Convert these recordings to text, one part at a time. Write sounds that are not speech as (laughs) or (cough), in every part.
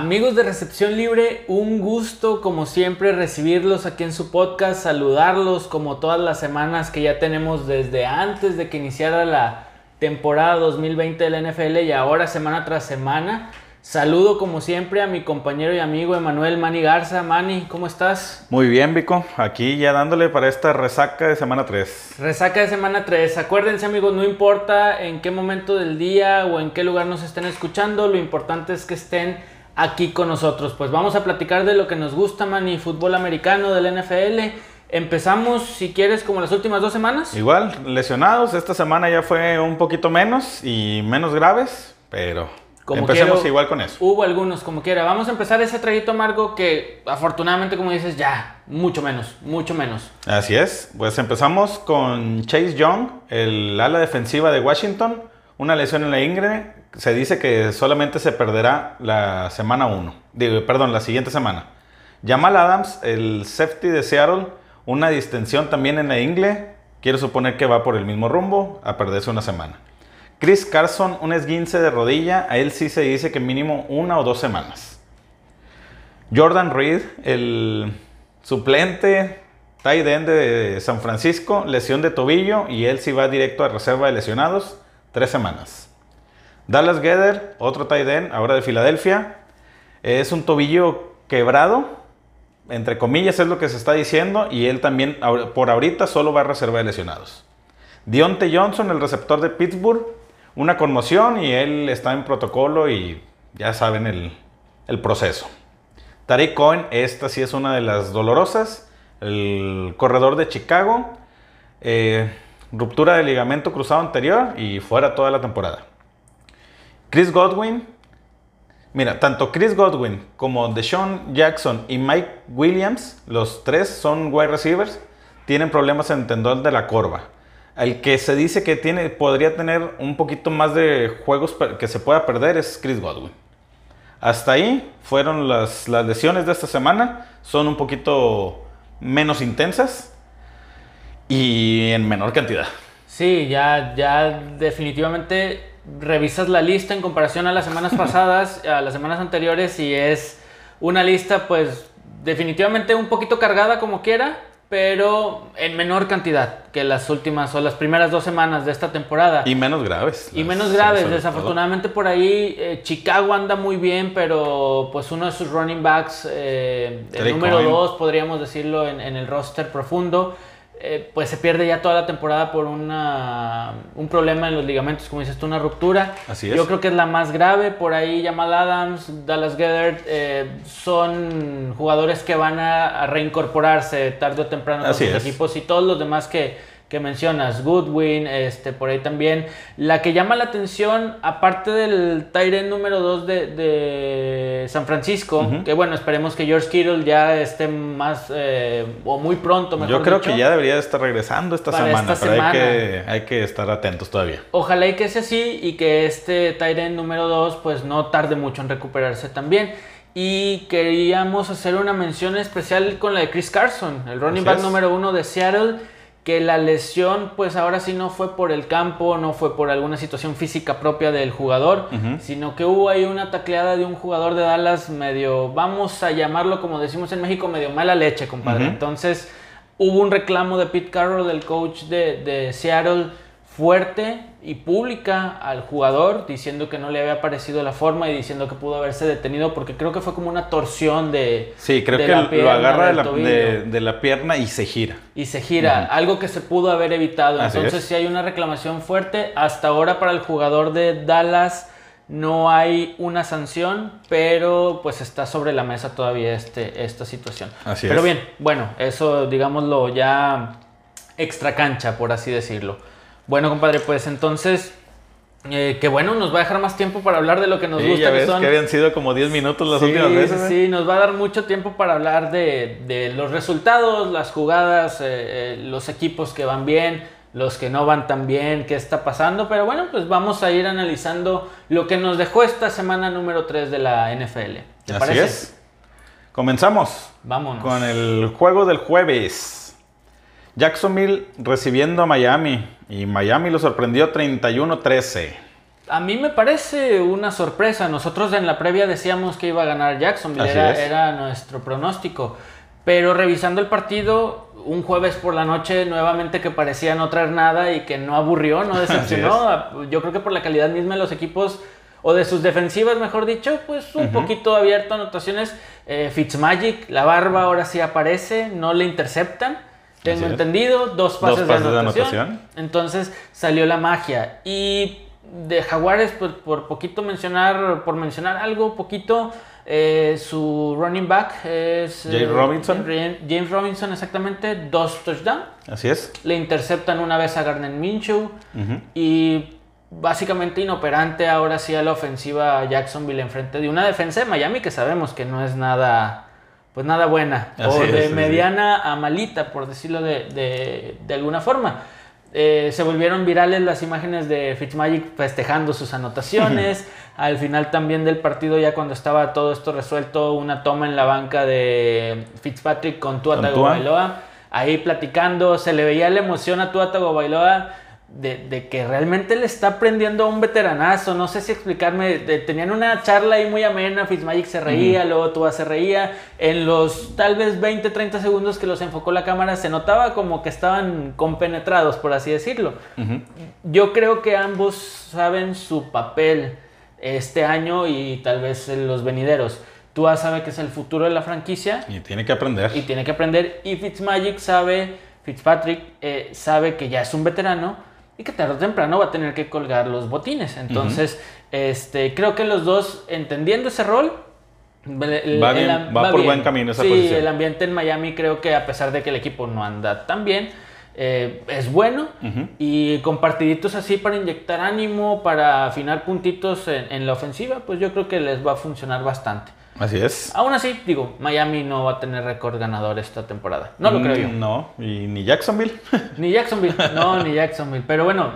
Amigos de Recepción Libre, un gusto como siempre recibirlos aquí en su podcast, saludarlos como todas las semanas que ya tenemos desde antes de que iniciara la temporada 2020 de la NFL y ahora semana tras semana. Saludo como siempre a mi compañero y amigo Emanuel Mani Garza. Mani, ¿cómo estás? Muy bien, Vico. Aquí ya dándole para esta resaca de semana 3. Resaca de semana 3. Acuérdense, amigos, no importa en qué momento del día o en qué lugar nos estén escuchando, lo importante es que estén aquí con nosotros. Pues vamos a platicar de lo que nos gusta, Mani, fútbol americano, del NFL. Empezamos, si quieres, como las últimas dos semanas. Igual, lesionados. Esta semana ya fue un poquito menos y menos graves, pero Como empecemos quiero- igual con eso. Hubo algunos, como quiera. Vamos a empezar ese traguito amargo que, afortunadamente, como dices, ya, mucho menos, mucho menos. Así es. Pues empezamos con Chase Young, el ala defensiva de Washington. Una lesión en la ingle. Se dice que solamente se perderá la semana 1. Digo, perdón, la siguiente semana. Jamal Adams, el safety de Seattle, una distensión también en la ingle. Quiero suponer que va por el mismo rumbo, a perderse una semana. Chris Carson, un esguince de rodilla. A él sí se dice que mínimo una o dos semanas. Jordan Reed, el suplente tight end de San Francisco, lesión de tobillo y él sí va directo a reserva de lesionados, tres semanas. Dallas Gedder, otro tight end, ahora de Filadelfia, es un tobillo quebrado, entre comillas es lo que se está diciendo, y él también por ahorita solo va a reserva de lesionados. Dionte Johnson, el receptor de Pittsburgh, una conmoción y él está en protocolo y ya saben el, el proceso. Tariq Cohen, esta sí es una de las dolorosas. El corredor de Chicago, eh, ruptura de ligamento cruzado anterior y fuera toda la temporada. Chris Godwin, mira, tanto Chris Godwin como Deshaun Jackson y Mike Williams, los tres son wide receivers, tienen problemas en el tendón de la corva. El que se dice que tiene, podría tener un poquito más de juegos que se pueda perder es Chris Godwin. Hasta ahí fueron las lesiones de esta semana. Son un poquito menos intensas y en menor cantidad. Sí, ya, ya definitivamente revisas la lista en comparación a las semanas (laughs) pasadas, a las semanas anteriores, y es una lista, pues, definitivamente un poquito cargada como quiera, pero en menor cantidad que las últimas o las primeras dos semanas de esta temporada. Y menos graves. Y menos graves, todo. desafortunadamente por ahí eh, Chicago anda muy bien, pero pues uno de sus running backs, eh, el número. 2 podríamos decirlo en, en el roster profundo, eh, pues se pierde ya toda la temporada por una, un problema en los ligamentos, como dices tú, una ruptura. Así es. Yo creo que es la más grave, por ahí Jamal Adams, Dallas Gedert, eh, son jugadores que van a, a reincorporarse tarde o temprano con Así sus es. equipos y todos los demás que, que mencionas, Goodwin, este, por ahí también. La que llama la atención, aparte del Tyren número 2 de, de San Francisco, que bueno, esperemos que George Kittle ya esté más, eh, o muy pronto, mejor Yo creo dicho. que ya debería de estar regresando esta Para semana, esta pero semana. Hay, que, hay que estar atentos todavía. Ojalá y que sea así y que este Tyren número 2 pues no tarde mucho en recuperarse también. Y queríamos hacer una mención especial con la de Chris Carson, el running back número 1 de Seattle, que la lesión pues ahora sí no fue por el campo, no fue por alguna situación física propia del jugador, sino que hubo ahí una tacleada de un jugador de Dallas medio, vamos a llamarlo como decimos en México, medio mala leche, compadre. Entonces hubo un reclamo de Pete Carroll, el coach de, de Seattle, fuerte y pública al jugador, diciendo que no le había parecido la forma y diciendo que pudo haberse detenido porque creo que fue como una torsión de... Sí, creo de que la lo pierna, agarra de la, tobillo de- de la pierna y se gira. y se gira, algo que se pudo haber evitado. Así Entonces es. si hay una reclamación fuerte. Hasta ahora para el jugador de Dallas no hay una sanción, pero pues está sobre la mesa todavía este, esta situación. Así pero es. bien, bueno, eso digámoslo ya extra cancha, por así decirlo. Bueno, compadre, pues entonces, eh, que bueno, nos va a dejar más tiempo para hablar de lo que nos Sí, gusta, ya que ves son que habían sido como 10 minutos las sí, últimas veces. sí, ¿eh? nos va a dar mucho tiempo para hablar de, de los resultados, las jugadas, eh, eh, los equipos que van bien, los que no van tan bien, qué está pasando. Pero bueno, pues vamos a ir analizando lo que nos dejó esta semana número 3 de la NFL. ¿Te Así parece? es. Comenzamos Vámonos. con el juego del jueves. Jacksonville recibiendo a Miami y Miami lo sorprendió 31-13. A mí me parece una sorpresa. Nosotros en la previa decíamos que iba a ganar Jacksonville, era nuestro pronóstico. Pero revisando el partido, un jueves por la noche, nuevamente que parecía no traer nada y que no aburrió, no (laughs) decepcionó. Yo creo que por la calidad misma de los equipos, o de sus defensivas, mejor dicho, pues un poquito abierto a anotaciones. Eh, Fitzmagic, la barba ahora sí aparece, no le interceptan. Tengo Así entendido, dos pases, pases de, de anotación. Entonces salió la magia. Y de Jaguares, pues, por poquito mencionar, por mencionar algo, poquito, eh, su running back es... James eh, Robinson. James Robinson, exactamente, dos touchdowns. Así es. Le interceptan una vez a Garner Minshew y básicamente inoperante ahora sí a la ofensiva Jacksonville enfrente de una defensa de Miami que sabemos que no es nada pues nada buena. Así o de mediana a malita por decirlo de, de- de alguna forma. Eh, se volvieron virales las imágenes de Fitzmagic festejando sus anotaciones. (laughs) Al final también del partido ya cuando estaba todo esto resuelto una toma en la banca de Fitzpatrick Con Tua. Tagovailoa ahí platicando, se le veía la emoción a Tua Tagovailoa de, de que realmente le está aprendiendo a un veteranazo, no sé si explicarme, de- tenían una charla ahí muy amena, Fitzmagic se reía, luego Tua se reía, en los tal vez 20, 30 segundos que los enfocó la cámara se notaba como que estaban compenetrados, por así decirlo. Yo creo que ambos saben su papel este año y tal vez en los venideros. Tua sabe que es el futuro de la franquicia Y tiene que aprender. y tiene que aprender. Y Fitzmagic sabe, Fitzpatrick eh, sabe que ya es un veterano y que tarde o temprano va a tener que colgar los botines. Entonces, este, creo que los dos entendiendo ese rol. el- Va bien, va por buen camino esa sí, posición. el ambiente en Miami creo que a pesar de que el equipo no anda tan bien, eh, es bueno. Y con partiditos así para inyectar ánimo, para afinar puntitos en, en la ofensiva, pues yo creo que les va a funcionar bastante. Así es. Aún así, digo, Miami no va a tener récord ganador esta temporada. No lo creo yo. Mm, No, y ni Jacksonville. (laughs) Ni Jacksonville. No, ni Jacksonville. Pero bueno,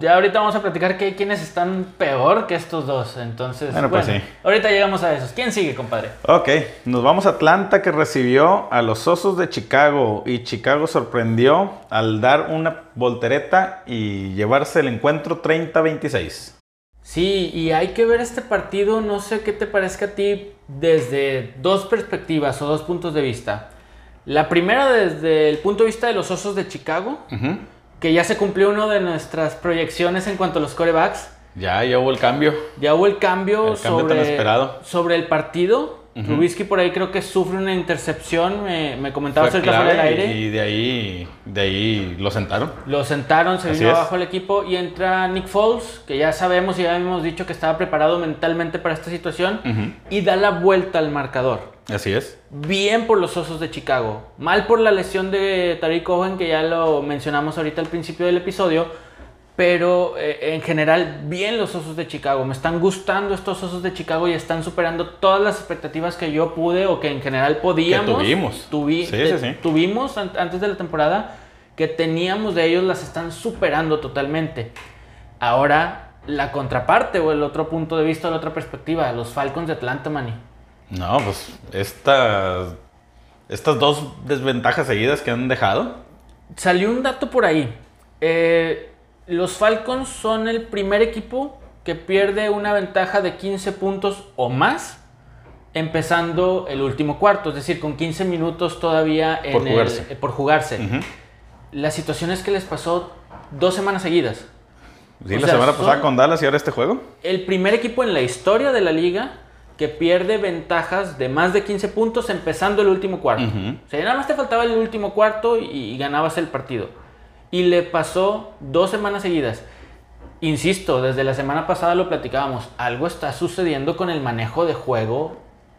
ya ahorita vamos a platicar que hay quienes están peor que estos dos. Entonces, Bueno, bueno, pues sí. ahorita llegamos a esos. ¿Quién sigue, compadre? ok, nos vamos a Atlanta que recibió a los Osos de Chicago y Chicago sorprendió al dar una voltereta y llevarse el encuentro 30-26. Sí, y hay que ver este partido, no sé qué te parezca a ti, desde dos perspectivas o dos puntos de vista. La primera desde el punto de vista de los Osos de Chicago, que ya se cumplió una de nuestras proyecciones en cuanto a los corebacks. Ya, ya hubo el cambio. Ya hubo el cambio, El cambio sobre, tan esperado. sobre el partido. Trubisky por ahí creo que sufre una intercepción, me, me comentaba Fue ahorita fuera del aire. y de ahí, de ahí lo sentaron. Lo sentaron, se Así vino es. abajo el equipo y entra Nick Foles, que ya sabemos y ya hemos dicho que estaba preparado mentalmente para esta situación, y da la vuelta al marcador. Así es. Bien por los Osos de Chicago. Mal por la lesión de Tariq Cohen, que ya lo mencionamos ahorita al principio del episodio. Pero eh, en general, bien los Osos de Chicago. Me están gustando estos Osos de Chicago y están superando todas las expectativas que yo pude o que en general podíamos. tuvimos. tuvi- Sí, te- sí, sí. Tuvimos an- antes de la temporada que teníamos de ellos, las están superando totalmente. Ahora, la contraparte o el otro punto de vista, la otra perspectiva, los Falcons de Atlanta, Manny. No, pues estas, estas dos desventajas seguidas que han dejado. Salió un dato por ahí. Eh, los Falcons son el primer equipo que pierde una ventaja de 15 puntos o más empezando el último cuarto, es decir, con 15 minutos todavía en Por el- jugarse. eh, por jugarse. La situación es que les pasó dos semanas seguidas. Sí, O la sea, semana pasada con Dallas y ahora este juego. El primer equipo en la historia de la liga que pierde ventajas de más de 15 puntos empezando el último cuarto. O sea, nada más te faltaba el último cuarto y, y ganabas el partido. Y le pasó dos semanas seguidas. Insisto, desde la semana pasada lo platicábamos. Algo está sucediendo con el manejo de juego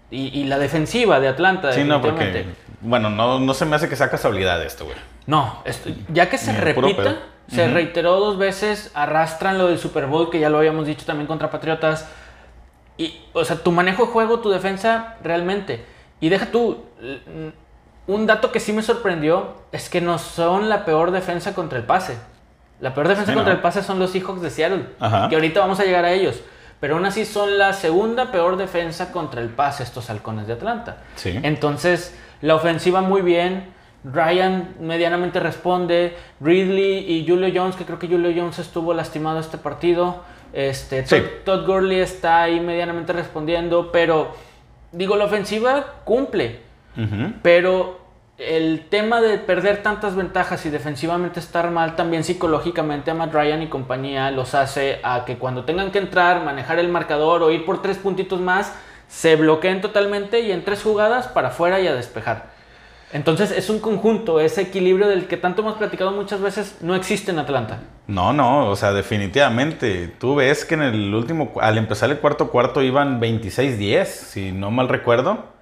y, y la defensiva de Atlanta. Sí, no, porque. Bueno, no, no se me hace que sea casualidad esto, güey. No, esto- ya que se repita, se reiteró dos veces, arrastran lo del Super Bowl, que ya lo habíamos dicho también contra Patriotas. Y, o sea, tu manejo de juego, tu defensa, realmente. Y deja tú, un dato que sí me sorprendió es que no son la peor defensa contra el pase. La peor defensa Sí, contra ¿no? el pase son los Seahawks de Seattle, Ajá. que ahorita vamos a llegar a ellos. Pero aún así son la segunda peor defensa contra el pase estos halcones de Atlanta. Sí. Entonces, la ofensiva muy bien. Ryan medianamente responde. Ridley y Julio Jones, que creo que Julio Jones estuvo lastimado este partido. Este, Sí. Todd, Todd Gurley está ahí medianamente respondiendo, pero digo, la ofensiva cumple. Pero el tema de perder tantas ventajas y defensivamente estar mal, también psicológicamente a Matt Ryan y compañía los hace a que cuando tengan que entrar, manejar el marcador o ir por tres puntitos más, se bloqueen totalmente y en tres jugadas para afuera y a despejar. Entonces es un conjunto, ese equilibrio del que tanto hemos platicado muchas veces no existe en Atlanta. No, no, o sea, definitivamente. Tú ves que en el último, al empezar el cuarto cuarto iban 26-10, si no mal recuerdo,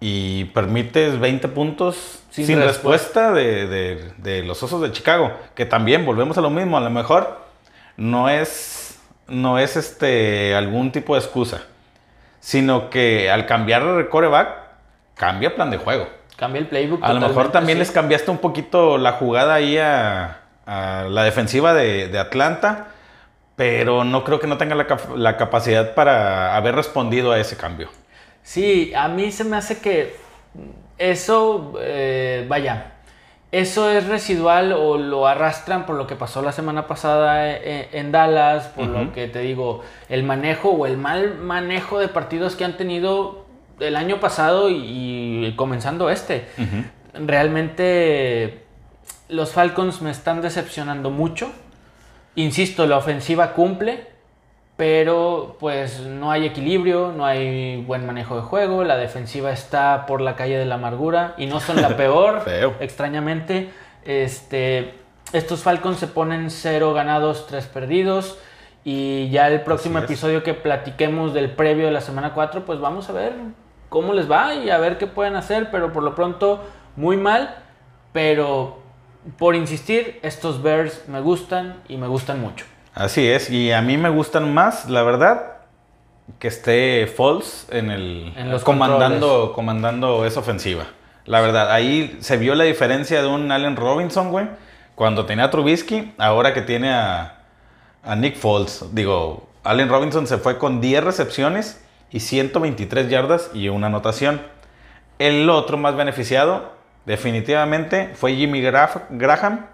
y permites 20 puntos Sin sin, respuesta. respuesta, de, de- de los Osos de Chicago, que también volvemos a lo mismo, a lo mejor no es, no es este, algún tipo de excusa, sino que al cambiar de coreback, cambia plan de juego. Cambia el playbook. A lo mejor también sí. les cambiaste un poquito la jugada ahí a, a la defensiva de, de Atlanta, pero no creo que no tenga la capacidad para haber respondido a ese cambio. Sí, a mí se me hace que eso, eh, vaya, eso es residual o lo arrastran por lo que pasó la semana pasada en, en Dallas, por lo que te digo, el manejo o el mal manejo de partidos que han tenido el año pasado y, y comenzando este. Realmente los Falcons me están decepcionando mucho. Insisto, la ofensiva cumple, pero pues no hay equilibrio, no hay buen manejo de juego, la defensiva está por la calle de la amargura y no son la (laughs) peor, Feo. extrañamente. Este, estos Falcons se ponen cero ganados, tres perdidos. Y ya el próximo episodio que platiquemos del previo de la semana 4, pues vamos a ver cómo les va y a ver qué pueden hacer, pero por lo pronto muy mal, pero por insistir, estos Bears me gustan y me gustan mucho. Así es, y a mí me gustan más, la verdad, que esté Falls en el En los comandando, comandando esa ofensiva. La verdad, ahí se vio la diferencia de un Allen Robinson, güey, cuando tenía a Trubisky, ahora que tiene a, a Nick Foles. Digo, Allen Robinson se fue con 10 recepciones y 123 yardas y una anotación. El otro más beneficiado, definitivamente, fue Jimmy Graham,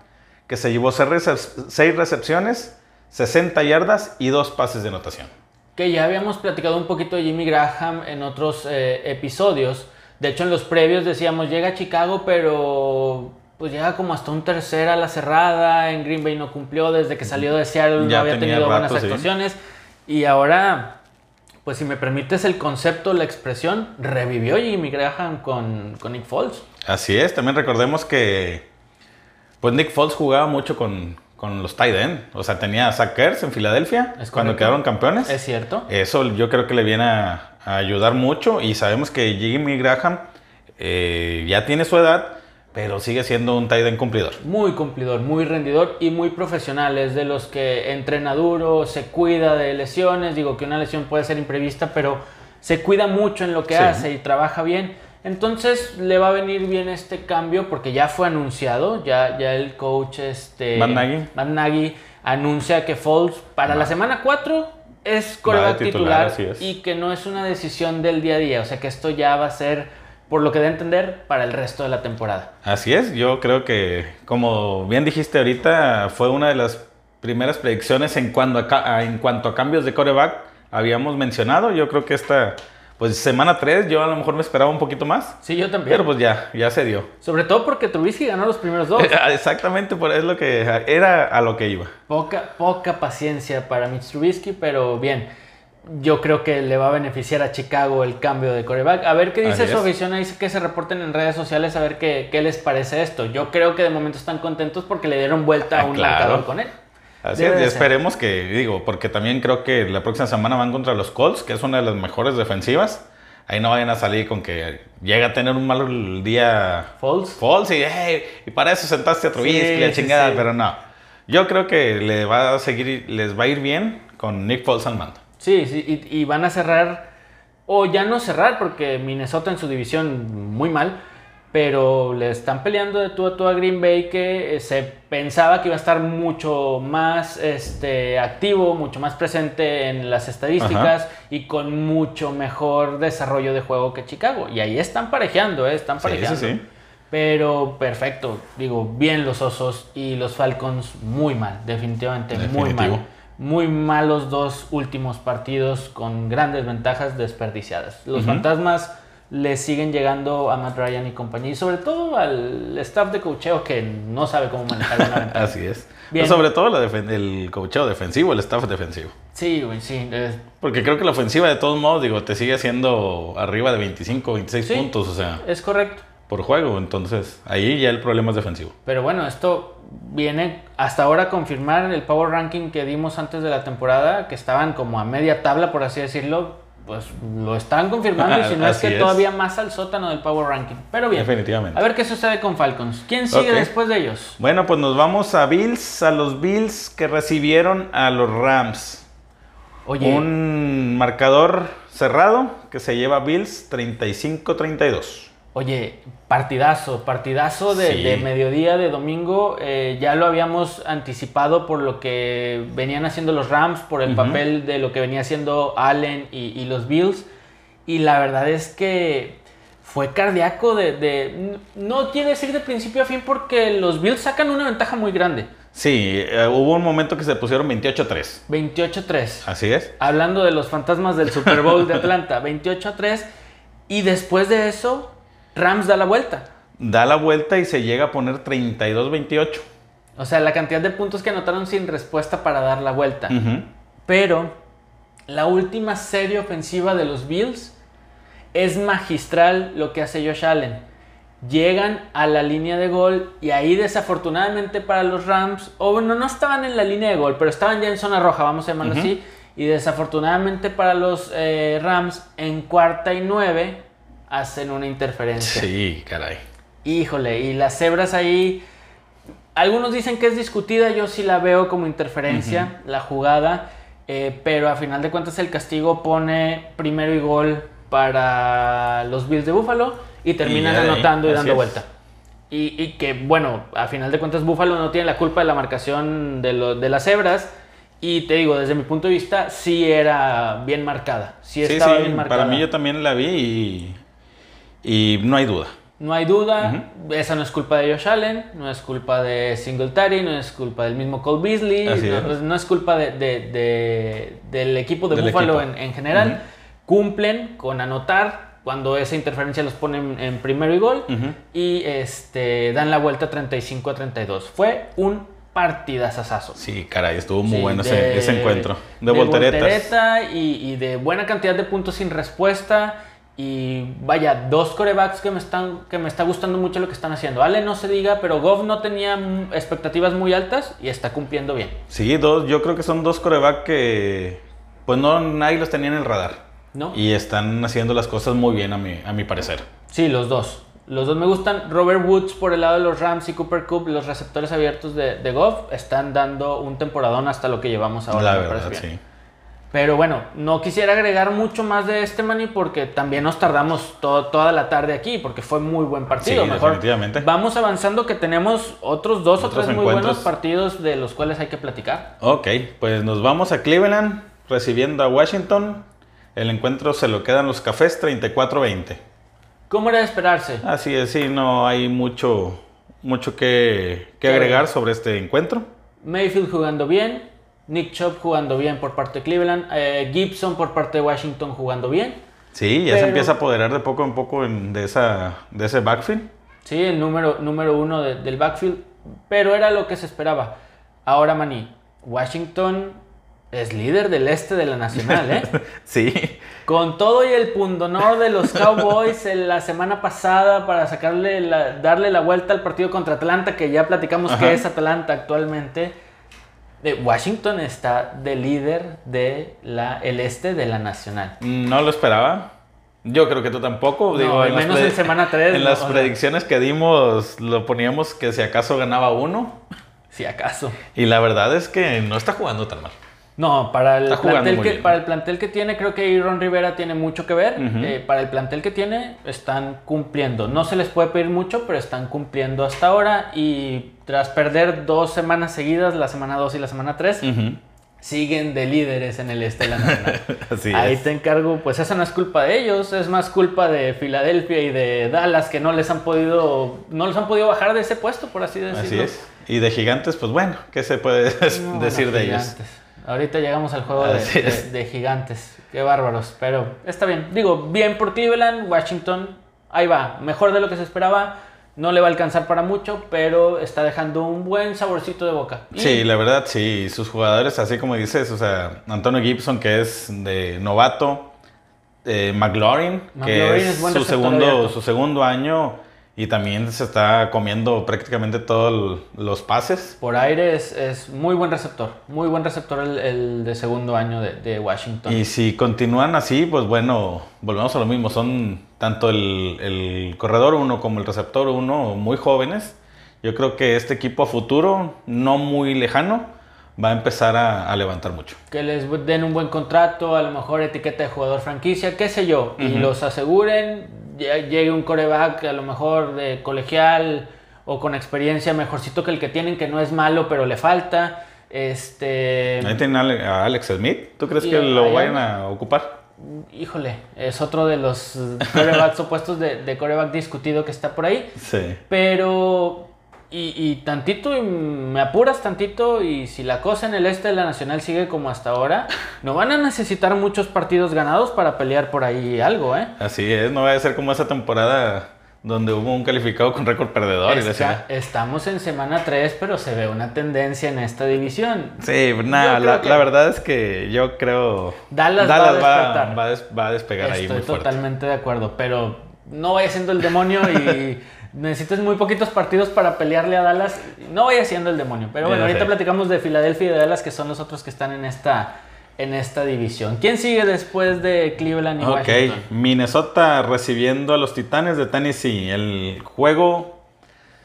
que se llevó 6 recepciones, 60 yardas y 2 pases de anotación. Que ya habíamos platicado un poquito de Jimmy Graham en otros eh, episodios. De hecho, en los previos decíamos, llega a Chicago, pero pues llega como hasta un tercer a la cerrada. En Green Bay no cumplió desde que salió de Seattle, no Ya había tenía tenido buenas sí. actuaciones. Y ahora, pues si me permites el concepto, la expresión, revivió Jimmy Graham con, con Nick Foles. Así es, también recordemos que pues Nick Foles jugaba mucho con, con los tight end. O sea, tenía a Zach Ertz en Filadelfia Es cuando quedaron campeones. Es cierto. Eso yo creo que le viene a, a ayudar mucho y sabemos que Jimmy Graham eh, ya tiene su edad, pero sigue siendo un tight end cumplidor. Muy cumplidor, muy rendidor y muy profesional. Es de los que entrena duro, se cuida de lesiones. Digo que una lesión puede ser imprevista, pero se cuida mucho en lo que Sí. hace y trabaja bien. Entonces le va a venir bien este cambio porque ya fue anunciado. Ya, ya el coach este, Matt Nagy. Matt Nagy anuncia que Foles para la semana 4 es coreback titular, y que no es una decisión del día a día. O sea que esto ya va a ser, por lo que da a entender, para el resto de la temporada. Así es, yo creo que, como bien dijiste ahorita, fue una de las primeras predicciones en, ca- a- en cuanto a cambios de coreback habíamos mencionado. Yo creo que esta, pues semana 3, yo a lo mejor me esperaba un poquito más, Sí, yo también. pero pues ya, ya se dio. Sobre todo porque Trubisky ganó los primeros dos. (laughs) Exactamente, por es lo que era a lo que iba. Poca, poca paciencia para Mitch Trubisky, pero bien. Yo creo que le va a beneficiar a Chicago el cambio de coreback. A ver qué dice Así su afición ahí, que se reporten en redes sociales a ver qué, qué les parece esto. Yo creo que de momento están contentos porque le dieron vuelta a Ah, un claro. marcador con él. Así Debe es, esperemos que, digo, porque también creo que la próxima semana van contra los Colts, que es una de las mejores defensivas. Ahí no vayan a salir con que llega a tener un mal día Foles. Foles y, hey, y para eso sentaste a Trubisky, Sí, la chingada, sí. pero no. Yo creo que le va a seguir, les va a ir bien con Nick Foles al mando. Sí, sí, y, y van a cerrar, o ya no cerrar, porque Minnesota en su división muy mal, pero le están peleando de tú a tú a Green Bay, que eh, se pensaba que iba a estar mucho más este, activo, mucho más presente en las estadísticas y con mucho mejor desarrollo de juego que Chicago. Y ahí están parejeando, ¿eh? están Sí, sí, parejeando. sí. Pero perfecto, digo, bien los osos y los Falcons muy mal, definitivamente muy mal. muy malos dos últimos partidos con grandes ventajas desperdiciadas. Los fantasmas le siguen llegando a Matt Ryan y compañía, y sobre todo al staff de cocheo que no sabe cómo manejar una ventaja. (laughs) Así es. Bien. Sobre todo la el cocheo defensivo, el staff defensivo. Sí, güey, sí. eh, Porque creo que la ofensiva, de todos modos, digo, te sigue haciendo arriba de 25, 26 Sí. puntos, o sea, es correcto. por juego. Entonces, ahí ya el problema es defensivo. Pero bueno, esto viene hasta ahora a confirmar el power ranking que dimos antes de la temporada, que estaban como a media tabla, por así decirlo. Pues lo están confirmando y si no (laughs) es que es. todavía más al sótano del power ranking. Pero bien, Definitivamente. a ver qué sucede con Falcons. ¿Quién sigue después de ellos? Bueno, pues nos vamos a Bills, a los Bills que recibieron a los Rams. Oye, Un marcador cerrado que se lleva Bills 35-32. Oye, partidazo, partidazo de, Sí. de mediodía de domingo. eh, ya lo habíamos anticipado por lo que venían haciendo los Rams, por el papel de lo que venía haciendo Allen y, y los Bills. Y la verdad es que fue cardíaco de, de- No quiere decir de principio a fin porque los Bills sacan una ventaja muy grande. Sí, eh, hubo un momento que se pusieron 28-3. 28-3. Así es. Hablando de los fantasmas del Super Bowl de Atlanta. (laughs) 28-3. Y después de eso, Rams da la vuelta. Da la vuelta y se llega a poner 32-28. O sea, la cantidad de puntos que anotaron sin respuesta para dar la vuelta. Pero la última serie ofensiva de los Bills es magistral lo que hace Josh Allen. Llegan a la línea de gol y ahí desafortunadamente para los Rams, o bueno, no estaban en la línea de gol, pero estaban ya en zona roja, vamos a llamarlo así. Y desafortunadamente para los eh, Rams, en cuarta y nueve, hacen una interferencia. Sí, caray. Híjole, y las cebras ahí. Algunos dicen que es discutida, yo sí la veo como interferencia, la jugada. eh, pero a final de cuentas el castigo pone primero y gol para los Bills de Buffalo y terminan ahí, anotando y dando es. vuelta. Y, y que, bueno, a final de cuentas Buffalo no tiene la culpa de la marcación de, lo- de las cebras. Y te digo, desde mi punto de vista, sí era bien marcada. Sí Sí, estaba sí, bien marcada. para mí yo también la vi y, y no hay duda. No hay duda, esa no es culpa de Josh Allen, no es culpa de Singletary, no es culpa del mismo Cole Beasley, no, es. no es culpa de- de- de- del equipo de Del Buffalo equipo. en, en general. Cumplen con anotar cuando esa interferencia los pone en, primero y gol y este, dan la vuelta 35 a 32. Fue un partidazazazo. Sí, caray, estuvo muy Sí, bueno ese, de- ese encuentro. De, volteretas. voltereta y, y de buena cantidad de puntos sin respuesta. Y vaya, dos corebacks que me están que me está gustando mucho lo que están haciendo. Ale no se diga, pero Goff no tenía expectativas muy altas y está cumpliendo bien. Sí, dos, yo creo que son dos coreback que pues no nadie los tenía en el radar. ¿No? Y están haciendo las cosas muy bien a mi, a mi parecer. Sí, los dos. Los dos me gustan. Robert Woods por el lado de los Rams y Cooper Cup, los receptores abiertos de, de Goff, están dando un temporadón hasta lo que llevamos ahora. la me verdad, parece bien. sí. Pero bueno, no quisiera agregar mucho más de este Manny porque también nos tardamos to- toda la tarde aquí porque fue muy buen partido. Sí, Mejor definitivamente. vamos avanzando que tenemos otros dos o tres muy buenos partidos de los cuales hay que platicar. Ok, pues nos vamos a Cleveland recibiendo a Washington. El encuentro se lo quedan los cafés 34-20. ¿Cómo era de esperarse? Así es, sí, no hay mucho, mucho que, que ¿Qué agregar sobre este encuentro. Mayfield jugando bien, Nick Chubb jugando bien por parte de Cleveland, eh, Gibson por parte de Washington jugando bien. Sí, ya Pero- se empieza a apoderar de poco en poco en- de, esa, de ese backfield. Sí, el número, número uno de- del backfield, pero era lo que se esperaba. Ahora, Manny, Washington es líder del este de la Nacional, ¿eh? (laughs) Sí, Con todo y el pundonor de los Cowboys en la semana pasada para sacarle la- darle la vuelta al partido contra Atlanta, que ya platicamos Ajá. que es Atlanta actualmente. De Washington está de líder de la, el este de la Nacional. no lo esperaba. Yo creo que tú tampoco. No, al menos en semana tres, En ¿no? las sea- predicciones que dimos lo poníamos que si acaso ganaba uno. Si acaso. Y la verdad es que no está jugando tan mal. No, para el, plantel que, bien. para el plantel que tiene, creo que Aaron Rivera tiene mucho que ver. Eh, para el plantel que tiene, están cumpliendo. No se les puede pedir mucho, pero están cumpliendo hasta ahora. Y tras perder dos semanas seguidas, la semana 2 y la semana 3, Ujú. siguen de líderes en el este de la nacional. (laughs) Así Ahí es. te encargo, pues eso no es culpa de ellos, es más culpa de Filadelfia y de Dallas que no les han podido, no les han podido bajar de ese puesto, por así decirlo. Así es. Y de gigantes, pues bueno, ¿qué se puede (laughs) No, decir de ellos? Ahorita llegamos al juego de, Así de- es. de gigantes. Qué bárbaros, pero está bien. Digo, bien por Cleveland, Washington, ahí va, mejor de lo que se esperaba. No le va a alcanzar para mucho, pero está dejando un buen saborcito de boca. Y Sí, la verdad, sí. Sus jugadores, así como dices, o sea, Antonio Gibson, que es de novato, eh, McLaurin, que McLaurin es, es buen su, segundo, abierto. su segundo año y también se está comiendo prácticamente todos los pases. por aire es, es muy buen receptor. Muy buen receptor el, el de segundo año de, de Washington. Y si continúan así, pues bueno, volvemos a lo mismo. Son tanto el, el corredor 1 como el receptor 1 muy jóvenes. Yo creo que este equipo a futuro, no muy lejano, va a empezar a, a levantar mucho. que les den un buen contrato, a lo mejor etiqueta de jugador franquicia, qué sé yo, y los aseguren, lle- llegue un coreback a lo mejor de colegial o con experiencia mejorcito que el que tienen, que no es malo, pero le falta. Este, Ahí tienen a Ale- a Alex Smith. ¿Tú crees que lo vayan a ocupar? híjole, es otro de los corebacks (laughs) opuestos de, de coreback discutido que está por ahí. Sí. Pero, y, y tantito, y me apuras tantito, y si la cosa en el este de la Nacional sigue como hasta ahora, no van a necesitar muchos partidos ganados para pelear por ahí algo, ¿eh? Así es, no va a ser como esa temporada donde hubo un calificado con récord perdedor. y Está- decía, estamos en semana 3, pero se ve una tendencia en esta división. Sí, nada, la, verdad es que yo creo. Dallas va a va a des- va a despegar ahí Estoy muy fuerte. totalmente de acuerdo, pero no vaya siendo el demonio y (laughs) necesitas muy poquitos partidos para pelearle a Dallas. No vaya siendo el demonio. Pero bueno, ahorita platicamos de Filadelfia y de Dallas, que son los otros que están en esta, en esta división. ¿Quién sigue después de Cleveland y Ok, Washington? Minnesota recibiendo a los Titanes de Tennessee. El juego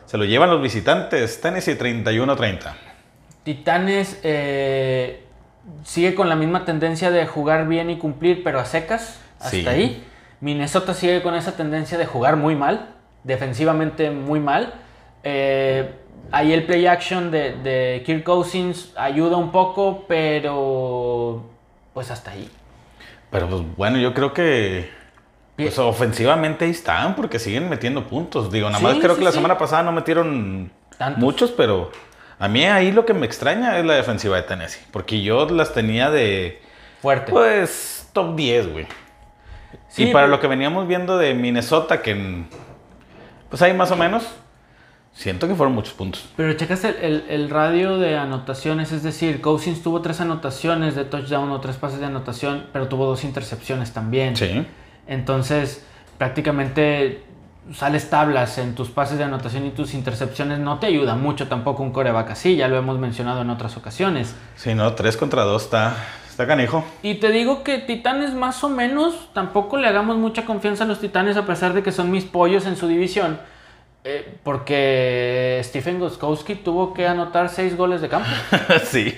se lo llevan los visitantes. Tennessee 31-30. Titanes eh, sigue con la misma tendencia de jugar bien y cumplir, pero a secas. Hasta Sí. ahí. Minnesota sigue con esa tendencia de jugar muy mal, defensivamente muy mal. Eh, ahí el play action de, de Kirk Cousins ayuda un poco, pero pues hasta ahí. Pero pues bueno, yo creo que. Pues ofensivamente ahí están, porque siguen metiendo puntos. Digo, nada más Sí, creo sí, que la sí. semana pasada no metieron Tantos. muchos, pero a mí ahí lo que me extraña es la defensiva de Tennessee. Porque yo las tenía de. Fuerte. Pues top 10, güey. Y para pero- lo que veníamos viendo de Minnesota, que en- pues ahí más o menos, siento que fueron muchos puntos. Pero checas el, el- el radio de anotaciones, es decir, Cousins tuvo tres anotaciones de touchdown o tres pases de anotación, pero tuvo dos intercepciones también. Sí. Entonces, prácticamente sales tablas en tus pases de anotación y tus intercepciones. No te ayuda mucho tampoco un coreback así, ya lo hemos mencionado en otras ocasiones. Sí, no, 3 contra 2 está, está. Y te digo que Titanes más o menos, tampoco le hagamos mucha confianza a los Titanes a pesar de que son mis pollos en su división. eh, porque Stephen Goskowski tuvo que anotar seis goles de campo. (laughs) sí.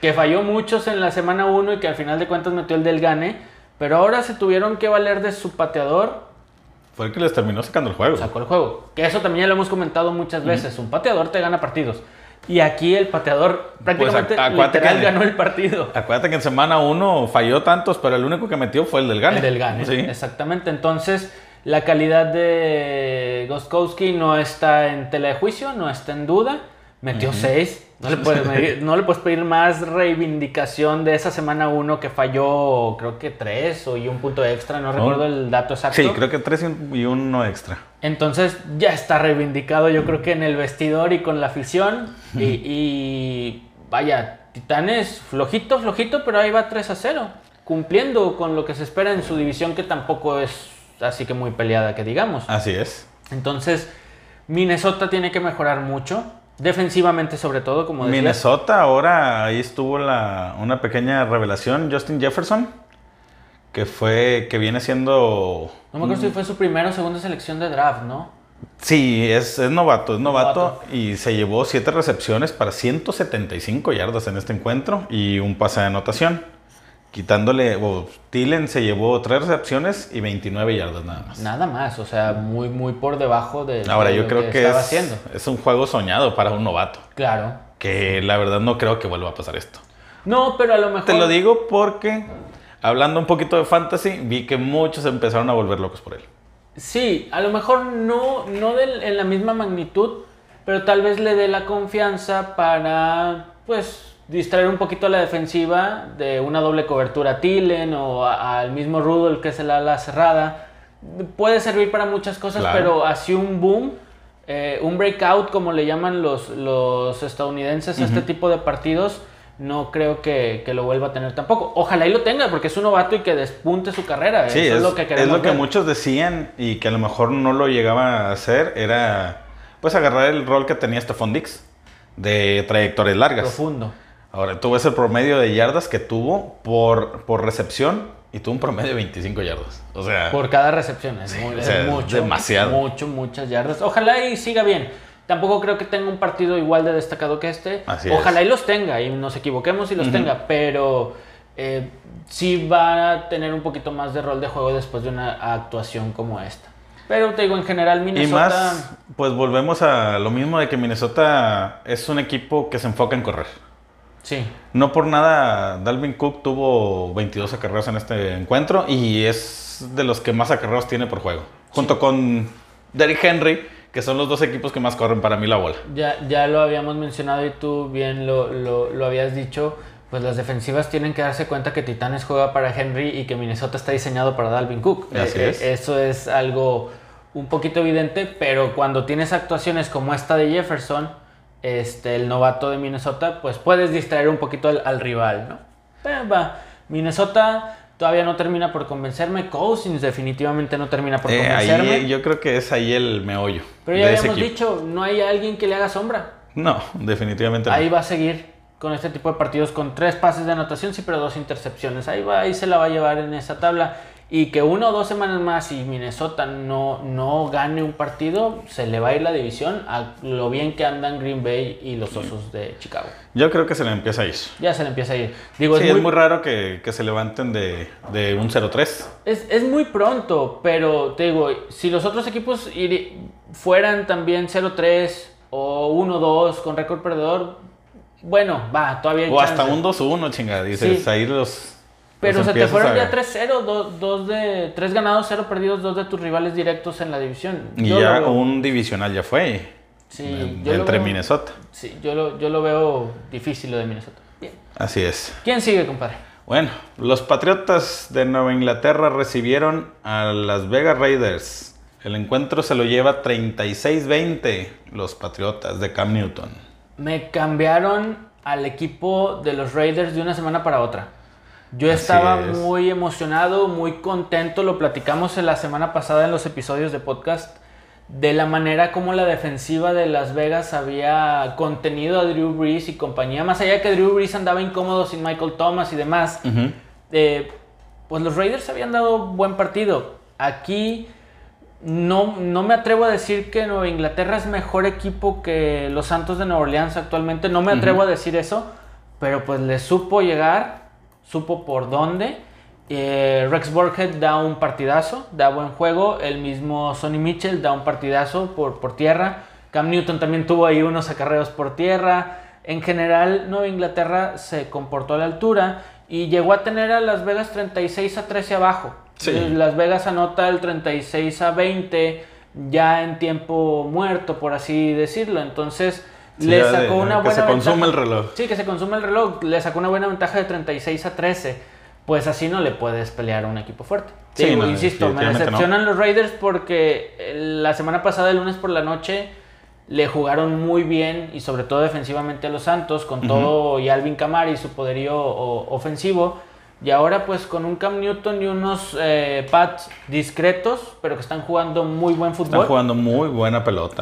que falló muchos en la semana 1 y que al final de cuentas metió el del gane. Pero ahora se tuvieron que valer de su pateador, Fue el que les terminó sacando el juego. sacó el juego. Que eso también ya lo hemos comentado muchas veces. Un pateador te gana partidos. Y aquí el pateador prácticamente Pues, literal que- ganó el partido. Acuérdate que en semana 1 falló tantos, pero el único que metió fue el del Gane. El del gane. Sí. Exactamente. Entonces, la calidad de Goskowski no está en tela de juicio, no está en duda. Metió seis. No le, puedes medir- (laughs) no le puedes pedir más reivindicación de esa semana 1 que falló, creo que tres o y un punto extra, no recuerdo el dato exacto. Sí, creo que 3 y uno extra. Entonces ya está reivindicado, yo creo que en el vestidor y con la afición. Y, y vaya, Titanes, flojito, flojito, pero ahí va 3 a 0. Cumpliendo con lo que se espera en su división, que tampoco es así que muy peleada, que digamos. Así es. Entonces, Minnesota tiene que mejorar mucho. Defensivamente, sobre todo, como decías. Minnesota, ahora ahí estuvo la, una pequeña revelación, Justin Jefferson, que fue, que viene siendo... No me acuerdo si fue su primera o segunda selección de draft, ¿no? Sí, es, es novato, es novato, Novato. y se llevó 7 recepciones para 175 yardas en este encuentro y un pase de anotación. Quitándole, o Tillen se llevó 3 recepciones y 29 yardas nada más. Nada más, o sea, muy, muy por debajo de, Ahora de yo lo creo que, estaba es, haciendo. es un juego soñado para un novato, Claro. que la verdad no creo que vuelva a pasar esto. No, pero a lo mejor. Te lo digo porque, hablando un poquito de fantasy, vi que muchos empezaron a volver locos por él. Sí, a lo mejor no, no del- en la misma magnitud, pero tal vez le dé la confianza para, pues, distraer un poquito a la defensiva de una doble cobertura a Tillen o al mismo Rudolph que es el ala cerrada. Puede servir para muchas cosas, Claro. pero así un boom, eh, un breakout como le llaman los, los estadounidenses a este tipo de partidos, no creo que, que lo vuelva a tener tampoco. Ojalá y lo tenga, porque es un novato y que despunte su carrera. Sí, Eso es, es, lo que queremos es lo que ver. muchos decían y que a lo mejor no lo llegaba a hacer, era pues agarrar el rol que tenía Stephon Dix de trayectorias largas. Profundo. Ahora, tú ves el promedio de yardas que tuvo por, por recepción y tuvo un promedio de 25 yardas. O sea, Por cada recepción. Es, Sí, muy- o es sea, es mucho. demasiado. Mucho, muchas yardas. Ojalá y siga bien. Tampoco creo que tenga un partido igual de destacado que este. Así Ojalá es. y los tenga y nos equivoquemos y los tenga, pero eh, sí va a tener un poquito más de rol de juego después de una actuación como esta. Pero te digo, en general, y Minnesota. más, pues volvemos a lo mismo de que Minnesota es un equipo que se enfoca en correr. Sí. No por nada, Dalvin Cook tuvo 22 acarreos en este encuentro y es de los que más acarreos tiene por juego. Junto con Derrick Henry, que son los dos equipos que más corren para mí la bola. Ya, ya lo habíamos mencionado y tú bien lo, lo, lo habías dicho. Pues las defensivas tienen que darse cuenta que Titanes juega para Henry y que Minnesota está diseñado para Dalvin Cook. Así Eh, es. eh, Eso es algo un poquito evidente, pero cuando tienes actuaciones como esta de Jefferson, este, el novato de Minnesota, pues puedes distraer un poquito al, al rival, ¿no? Pero va, Minnesota todavía no termina por convencerme. Cousins definitivamente no termina por Eh, convencerme. ahí, yo creo que es ahí el meollo. pero ya habíamos dicho, no hay alguien que le haga sombra. No, definitivamente no. Ahí va a seguir con este tipo de partidos con tres pases de anotación, sí, pero dos intercepciones. Ahí va, ahí se la va a llevar en esa tabla. Y que una o dos semanas más y Minnesota no, no gane un partido, se le va a ir la división a lo bien que andan Green Bay y los Osos de Chicago. Yo creo que se le empieza a ir. Ya se le empieza a ir. Digo, sí, es, muy, es muy raro que, que se levanten de, de un 0-3. es, es muy pronto, pero te digo, si los otros equipos fueran también 0-3 o 1-2 con récord perdedor, bueno, va, todavía hay O hasta un 2-1, chingada. Dices, Sí. ahí los. Pero los se te fueron a- ya 3-0, do- dos de tres ganados, cero perdidos, dos de tus rivales directos en la división. Y Yo ya veo- un divisional ya fue. Sí, en- yo lo entre veo- Minnesota. Sí, yo lo, yo lo veo difícil lo de Minnesota. Bien. Así es. ¿Quién sigue, compadre? Bueno, los Patriotas de Nueva Inglaterra recibieron a las Vegas Raiders. El encuentro se lo lleva 36-20 los Patriotas de Cam Newton. Me cambiaron al equipo de los Raiders de una semana para otra. Yo estaba es. muy emocionado, muy contento, lo platicamos en la semana pasada en los episodios de podcast, de la manera como la defensiva de Las Vegas había contenido a Drew Brees y compañía, más allá de que Drew Brees andaba incómodo sin Michael Thomas y demás. Eh, pues los Raiders habían dado buen partido. Aquí no, no me atrevo a decir que Nueva Inglaterra es mejor equipo que los Santos de Nueva Orleans actualmente. No me atrevo a decir eso, pero pues le supo llegar, supo por dónde. Eh, Rex Burkhead da un partidazo, da buen juego. El mismo Sonny Mitchell da un partidazo por, por tierra. Cam Newton también tuvo ahí unos acarreos por tierra. En general, Nueva Inglaterra se comportó a la altura y llegó a tener a Las Vegas 36 a 13 abajo. Sí. Eh, Las Vegas anota el 36 a 20 ya en tiempo muerto, por así decirlo. Entonces, Sí, le de- sacó una que buena se consume ventaja. el reloj. Sí, que se consume el reloj. Le sacó una buena ventaja de 36 a 13. Pues así no le puedes pelear a un equipo fuerte. Sí, Digo, no, insisto, me no. decepcionan los Raiders porque eh, la semana pasada, el lunes por la noche, le jugaron muy bien y sobre todo defensivamente a los Santos, con todo y Alvin Kamara y su poderío ofensivo. Y ahora pues con un Cam Newton y unos eh, Pats discretos, pero que están jugando muy buen fútbol. Están jugando muy buena pelota.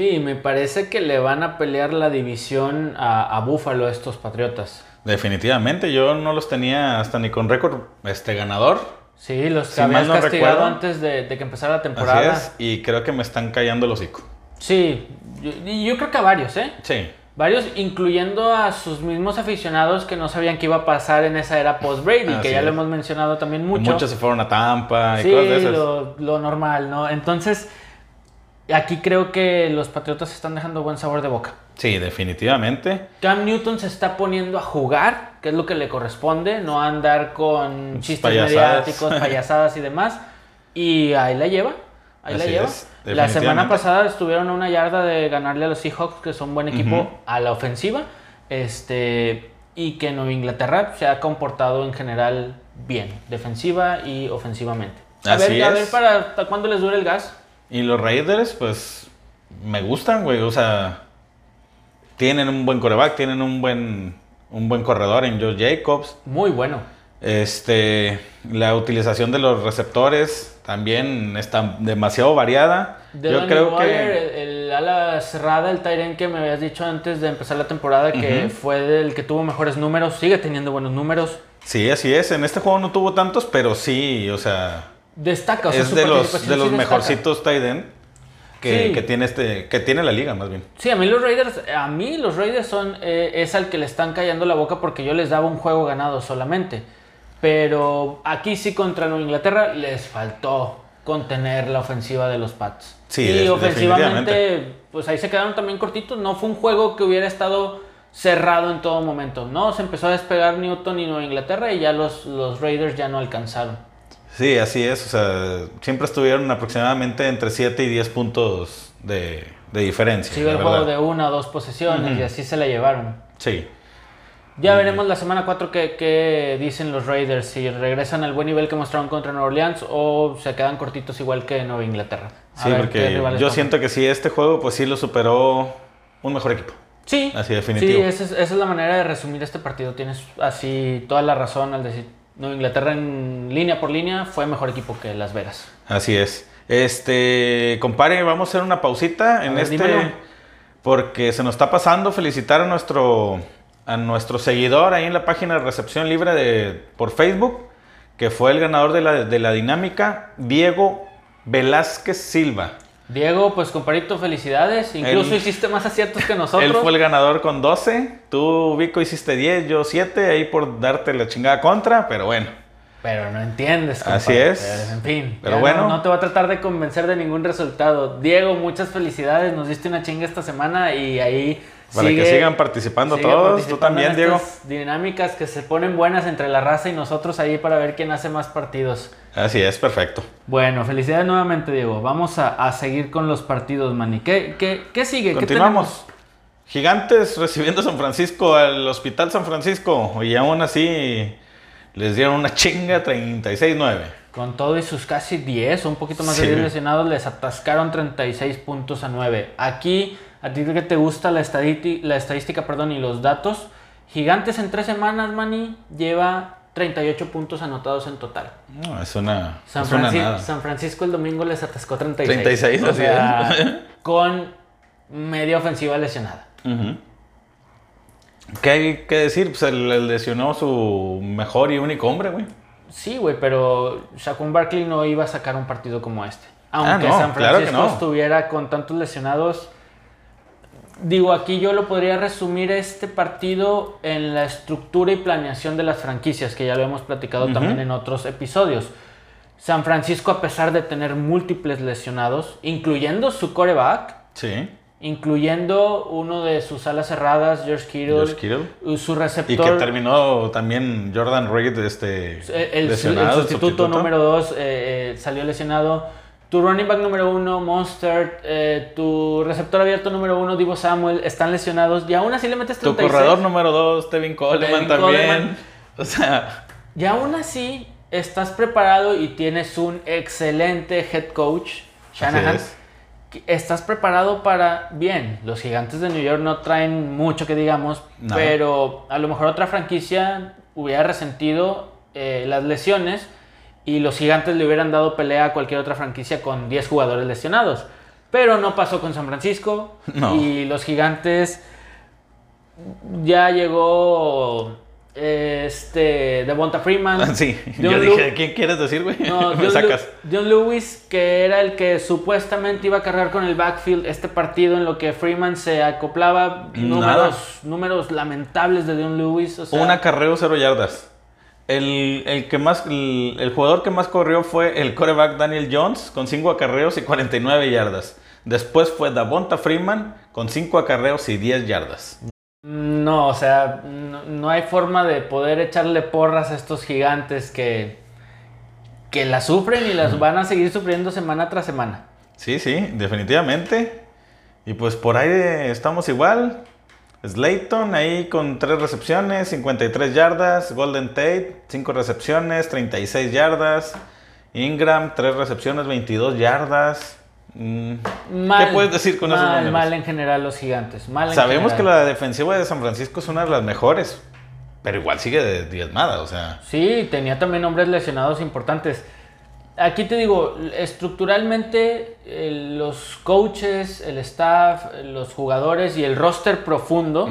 Sí, me parece que le van a pelear la división a, a Buffalo estos Patriotas. Definitivamente, yo no los tenía hasta ni con récord este ganador. Sí, los que habías mal no castigado recuerdo. antes de, de que empezara la Así temporada. es, y creo que me están callando el hocico. Sí, yo, yo creo que a varios, ¿eh? Sí. Varios, incluyendo a sus mismos aficionados que no sabían qué iba a pasar en esa era post-Brady, que ya lo hemos mencionado también mucho. Muchos se fueron a Tampa y sí, cosas de esas. lo, lo normal, ¿no? Entonces, aquí creo que los Patriotas están dejando buen sabor de boca. Sí, definitivamente. Cam Newton se está poniendo a jugar, que es lo que le corresponde, no andar con chistes Payasadas. mediáticos, (laughs) payasadas y demás. Y ahí la lleva. Ahí la lleva. es, la semana pasada estuvieron a una yarda de ganarle a los Seahawks, que son buen equipo, a la ofensiva. Este, y que Nueva Inglaterra se ha comportado en general bien, defensiva y ofensivamente. A Así ver, a es. ver para hasta cuándo les dure el gas. Y los Raiders, pues, me gustan, güey. O sea, tienen un buen coreback, tienen un buen, un buen corredor en Joe Jacobs. Muy bueno. Este, la utilización de los receptores también está demasiado variada. De Yo creo Waller, que... el, el ala cerrada, el Tyren que me habías dicho antes de empezar la temporada, que fue el que tuvo mejores números, sigue teniendo buenos números. Sí, así es. En este juego no tuvo tantos, pero sí, o sea, Destaca, o sea, es de los, de los sí mejorcitos tight end que, Sí. que tiene este, que tiene la liga, más bien. Sí, a mí los Raiders, a mí los Raiders son eh, es al que le están callando la boca porque yo les daba un juego ganado solamente. Pero aquí sí contra Nueva Inglaterra les faltó contener la ofensiva de los Pats. Sí, y de- ofensivamente, pues ahí se quedaron también cortitos. No fue un juego que hubiera estado cerrado en todo momento. No, se empezó a despegar Newton y Nueva Inglaterra y ya los, los Raiders ya no alcanzaron. Sí, así es. O sea, siempre estuvieron aproximadamente entre 7 y 10 puntos de, de diferencia. Sigue el juego de una o dos posesiones y así se la llevaron. Sí. Ya veremos la semana 4 qué, dicen los Raiders, si regresan al buen nivel que mostraron contra Nueva Orleans o se quedan cortitos igual que Nueva Inglaterra. A Sí, porque yo toman. siento que sí, este juego pues sí lo superó un mejor equipo. Sí, Así, definitivo. sí esa es, esa es la manera de resumir este partido. Tienes así toda la razón al decir Nueva Inglaterra en línea por línea fue mejor equipo que Las Vegas. Así es. Este, compare, vamos a hacer una pausita en ver, este dímelo. porque se nos está pasando felicitar a nuestro a nuestro seguidor ahí en la página de recepción libre de por Facebook, que fue el ganador de la, de la dinámica, Diego Velázquez Silva. Diego, pues comparito, felicidades. Incluso hiciste más aciertos que (laughs) nosotros. Él fue el ganador con 12, tú Vico hiciste 10, yo 7, ahí por darte la chingada contra, pero bueno. Pero no entiendes. Así compadre. es. Pero, en fin. Pero bueno. No, no te va a tratar de convencer de ningún resultado. Diego, muchas felicidades. Nos diste una chinga esta semana y ahí. Para sigue- que sigan participando todos, participando tú también, Diego. Dinámicas que se ponen buenas entre la raza y nosotros ahí para ver quién hace más partidos. Así es, perfecto. Bueno, felicidades nuevamente, Diego. Vamos a, a seguir con los partidos, Manny. ¿Qué, qué, qué sigue? ¿Qué Continuamos. Gigantes recibiendo a San Francisco al Hospital San Francisco y aún así les dieron una chinga 36-9. Con todo y sus casi 10, o un poquito más Sí. de 10 lesionados, les atascaron 36 puntos a 9. Aquí, a ti que te gusta la, estadística, la estadística perdón, y los datos, Gigantes en tres semanas, Manny, lleva 38 puntos anotados en total. No, es una, San, es una Franci- nada. San Francisco el domingo les atascó 36. 36, o así sea, es. (laughs) con media ofensiva lesionada. Ujú. ¿Qué hay que decir? Pues él, lesionó su mejor y único hombre, güey. Sí, güey, pero Shaquem Barkley no iba a sacar un partido como este. Aunque Ah, no, San claro Francisco no. estuviera con tantos lesionados. Digo, aquí yo lo podría resumir este partido en la estructura y planeación de las franquicias, que ya lo hemos platicado también en otros episodios. San Francisco, a pesar de tener múltiples lesionados, incluyendo su coreback, Sí. incluyendo uno de sus alas cerradas, George Kittle, George Kittle. su Y receptor. que terminó también Jordan Reed este, El, el- el lesionado, el sustituto, número 2 salió lesionado. Tu running back número 1, Monster, eh, tu receptor abierto número 1, Divo Samuel, están lesionados. Y aún así le metes Tu 36. corredor número 2, Tevin Coleman Tevin también. Coleman. O sea, Y aún así estás preparado y tienes un excelente head coach, Shanahan. es. Estás preparado para, bien, los gigantes de New York no traen mucho que digamos, No. pero a lo mejor otra franquicia hubiera resentido eh, las lesiones y los gigantes le hubieran dado pelea a cualquier otra franquicia con 10 jugadores lesionados. Pero no pasó con San Francisco No. y los gigantes ya llegó este Devonta Freeman. (laughs) sí. John Yo Lu- dije, ¿quién quieres decir, güey? no, (laughs) Me John, Lu- sacas. John Lewis, que era el que supuestamente iba a cargar con el backfield este partido en lo que Freeman se acoplaba. Nada. Números, números lamentables de John Lewis. O sea, Un acarreo, cero yardas. El, el que más, el, el jugador que más corrió fue el coreback Daniel Jones con 5 acarreos y 49 yardas. Después fue Davonta Freeman con 5 acarreos y 10 yardas. No, o sea, no, no hay forma de poder echarle porras a estos gigantes que, que las sufren y las van a seguir sufriendo semana tras semana. Sí, sí, definitivamente. Y pues por ahí estamos igual. Slayton ahí con 3 recepciones, 53 yardas. Golden Tate, 5 recepciones, 36 yardas. Ingram, 3 recepciones, 22 yardas. Mm, Mal, ¿Qué puedes decir con esos mal, números? Mal en general los gigantes. Mal en Sabemos que la defensiva de San Francisco es una de las mejores, pero igual sigue de diezmada, o sea. Sí, tenía también hombres lesionados importantes. Aquí te digo, estructuralmente eh, los coaches, el staff, los jugadores y el roster profundo,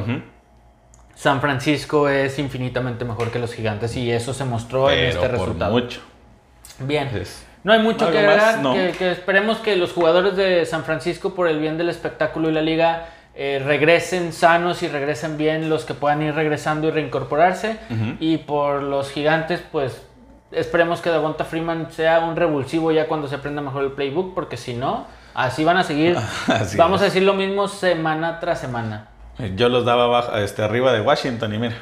San Francisco es infinitamente mejor que los gigantes y eso se mostró en este por resultado. mucho. Bien. Es- No hay mucho ¿Algo que agregar. No. Que, que esperemos que los jugadores de San Francisco, por el bien del espectáculo y la liga, eh, regresen sanos y regresen bien los que puedan ir regresando y reincorporarse. Y por los gigantes, pues esperemos que Davonta Freeman sea un revulsivo ya cuando se aprenda mejor el playbook, porque si no, así van a seguir. (laughs) Así Vamos es. a decir lo mismo semana tras semana. Yo los daba abajo, este, arriba de Washington y mira.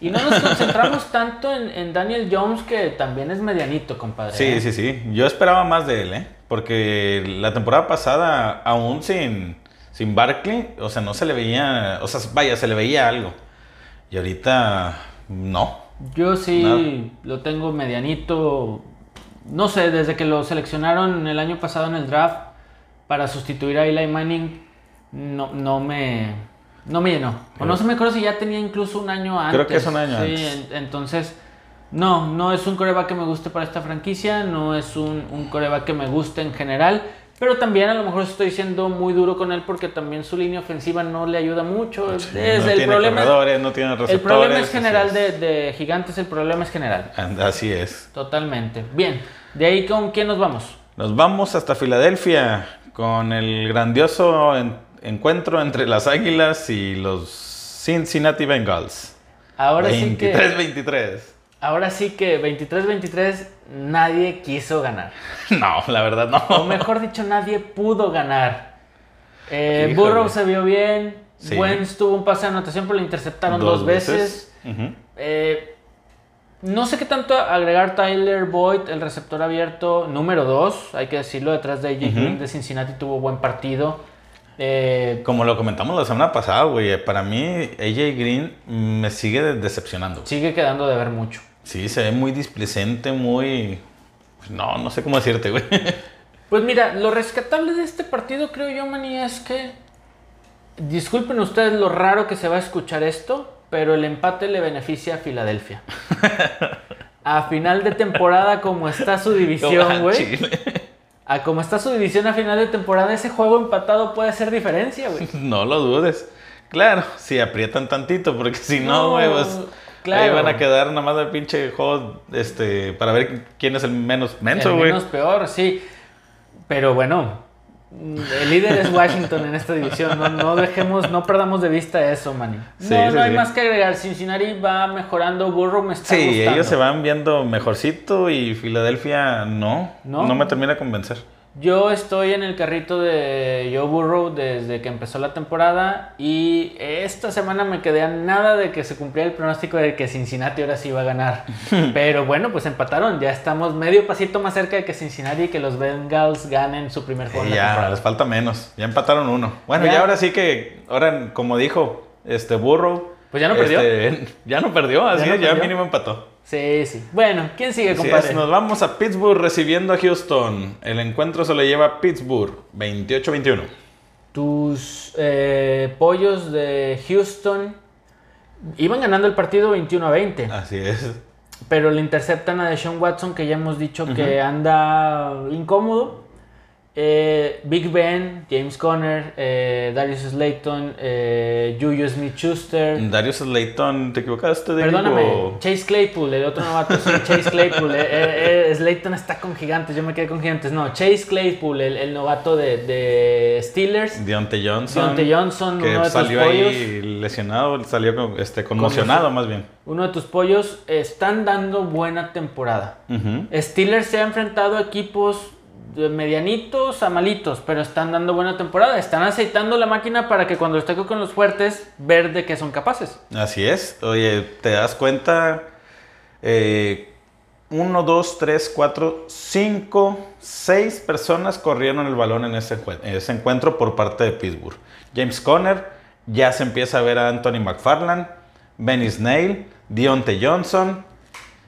Y no nos concentramos tanto en, en Daniel Jones, que también es medianito, compadre. Sí, ¿eh? sí, sí. Yo esperaba más de él, ¿eh? Porque la temporada pasada, aún sin, sin Barkley, o sea, no se le veía, o sea, vaya, se le veía algo. Y ahorita, no. Yo sí lo tengo medianito. No sé, desde que lo seleccionaron el año pasado en el draft para sustituir a Eli Manning, no, no me. No me llenó. O no se me acuerdo si ya tenía incluso un año antes. Creo que es un año Sí, antes. en- entonces. No, no es un coreback que me guste para esta franquicia, no es un, un coreback que me guste en general, pero también a lo mejor estoy siendo muy duro con él porque también su línea ofensiva no le ayuda mucho. Sí, es no el tiene problema. corredores, no tiene receptores. El problema es general de, de Gigantes, el problema es general. And- Así es. Totalmente. Bien, de ahí con quién nos vamos. Nos vamos hasta Filadelfia con el grandioso en- encuentro entre las Águilas y los Cincinnati Bengals. Ahora sí que 23-23. Ahora sí que 23-23 nadie quiso ganar. (laughs) No, la verdad O no. mejor dicho, nadie pudo ganar. Eh. Burrow se vio bien. Sí. Wentz tuvo un pase de anotación, pero lo interceptaron dos, veces. Eh, no sé qué tanto agregar Tyler Boyd, el receptor abierto número 2, hay que decirlo, detrás de AJ Ujú. Green de Cincinnati tuvo buen partido. Eh, Como lo comentamos la semana pasada, güey, para mí AJ Green me sigue de- decepcionando. sigue quedando de ver mucho. Sí, se ve muy displicente, muy... No, no sé cómo decirte, güey. (laughs) Pues mira, lo rescatable de este partido, creo yo, Manny, es que. Disculpen ustedes lo raro que se va a escuchar esto, pero el empate le beneficia a Filadelfia. (laughs) A final de temporada, como está su división, güey. Chile. A como está su división a final de temporada, ese juego empatado puede hacer diferencia, güey. (laughs) No lo dudes. Claro, si aprietan tantito, porque si no, No, güey, pues, claro. ahí van a quedar nada más de pinche juego este, para ver quién es el menos menso, El güey. menos peor, sí. Pero bueno, el líder es Washington en esta división. No, no dejemos, no perdamos de vista eso, Manny. No, Sí, no sí, hay sí. más que agregar. Cincinnati va mejorando. Burrow me está Sí, gustando. ellos se van viendo mejorcito y Filadelfia no, No. no, me termina de convencer. Yo estoy en el carrito de Joe Burrow desde que empezó la temporada y esta semana me quedé a nada de que se cumpliera el pronóstico de que Cincinnati ahora sí iba a ganar. (laughs) Pero bueno, pues empataron. Ya estamos medio pasito más cerca de que Cincinnati y que los Bengals ganen su primer juego. La ya, temporada. les falta menos. Ya empataron uno. Bueno, Ya. ya ahora sí que, ahora como dijo este Burrow. Pues ya no perdió. este, (laughs) ya no perdió, así no ya perdió. mínimo empató. Sí, sí. Bueno, ¿quién sigue, compadre? es, nos vamos a Pittsburgh recibiendo a Houston. El encuentro se lo lleva Pittsburgh, 28-21. Tus eh, pollos de Houston iban ganando el partido 21 a 20, Así es. pero le interceptan a Deshaun Watson, que ya hemos dicho que anda incómodo. Eh, Big Ben, James Conner, eh, Darius Slayton, eh, Juju Smith-Schuster. Darius Slayton, ¿te equivocaste de Perdóname, Chase Claypool, el otro novato, sí, Chase Claypool. eh, Slayton está con gigantes, yo me quedé con gigantes. No, Chase Claypool, el, el novato de, de Steelers. Deontay Johnson. Deontay Johnson, que uno de tus salió pollos. ahí lesionado, salió este, conmocionado más bien. Uno de tus pollos están dando buena temporada. Steelers se ha enfrentado a equipos medianitos a malitos, pero están dando buena temporada. Están aceitando la máquina para que cuando esté con los fuertes, ver de qué son capaces. Así es. Oye, te das cuenta. Eh, uno, dos, tres, cuatro, cinco, seis personas corrieron el balón en ese, encuent- en ese encuentro por parte de Pittsburgh. James Conner, Ya se empieza a ver a Anthony McFarland, Benny Snail, Dionte Johnson,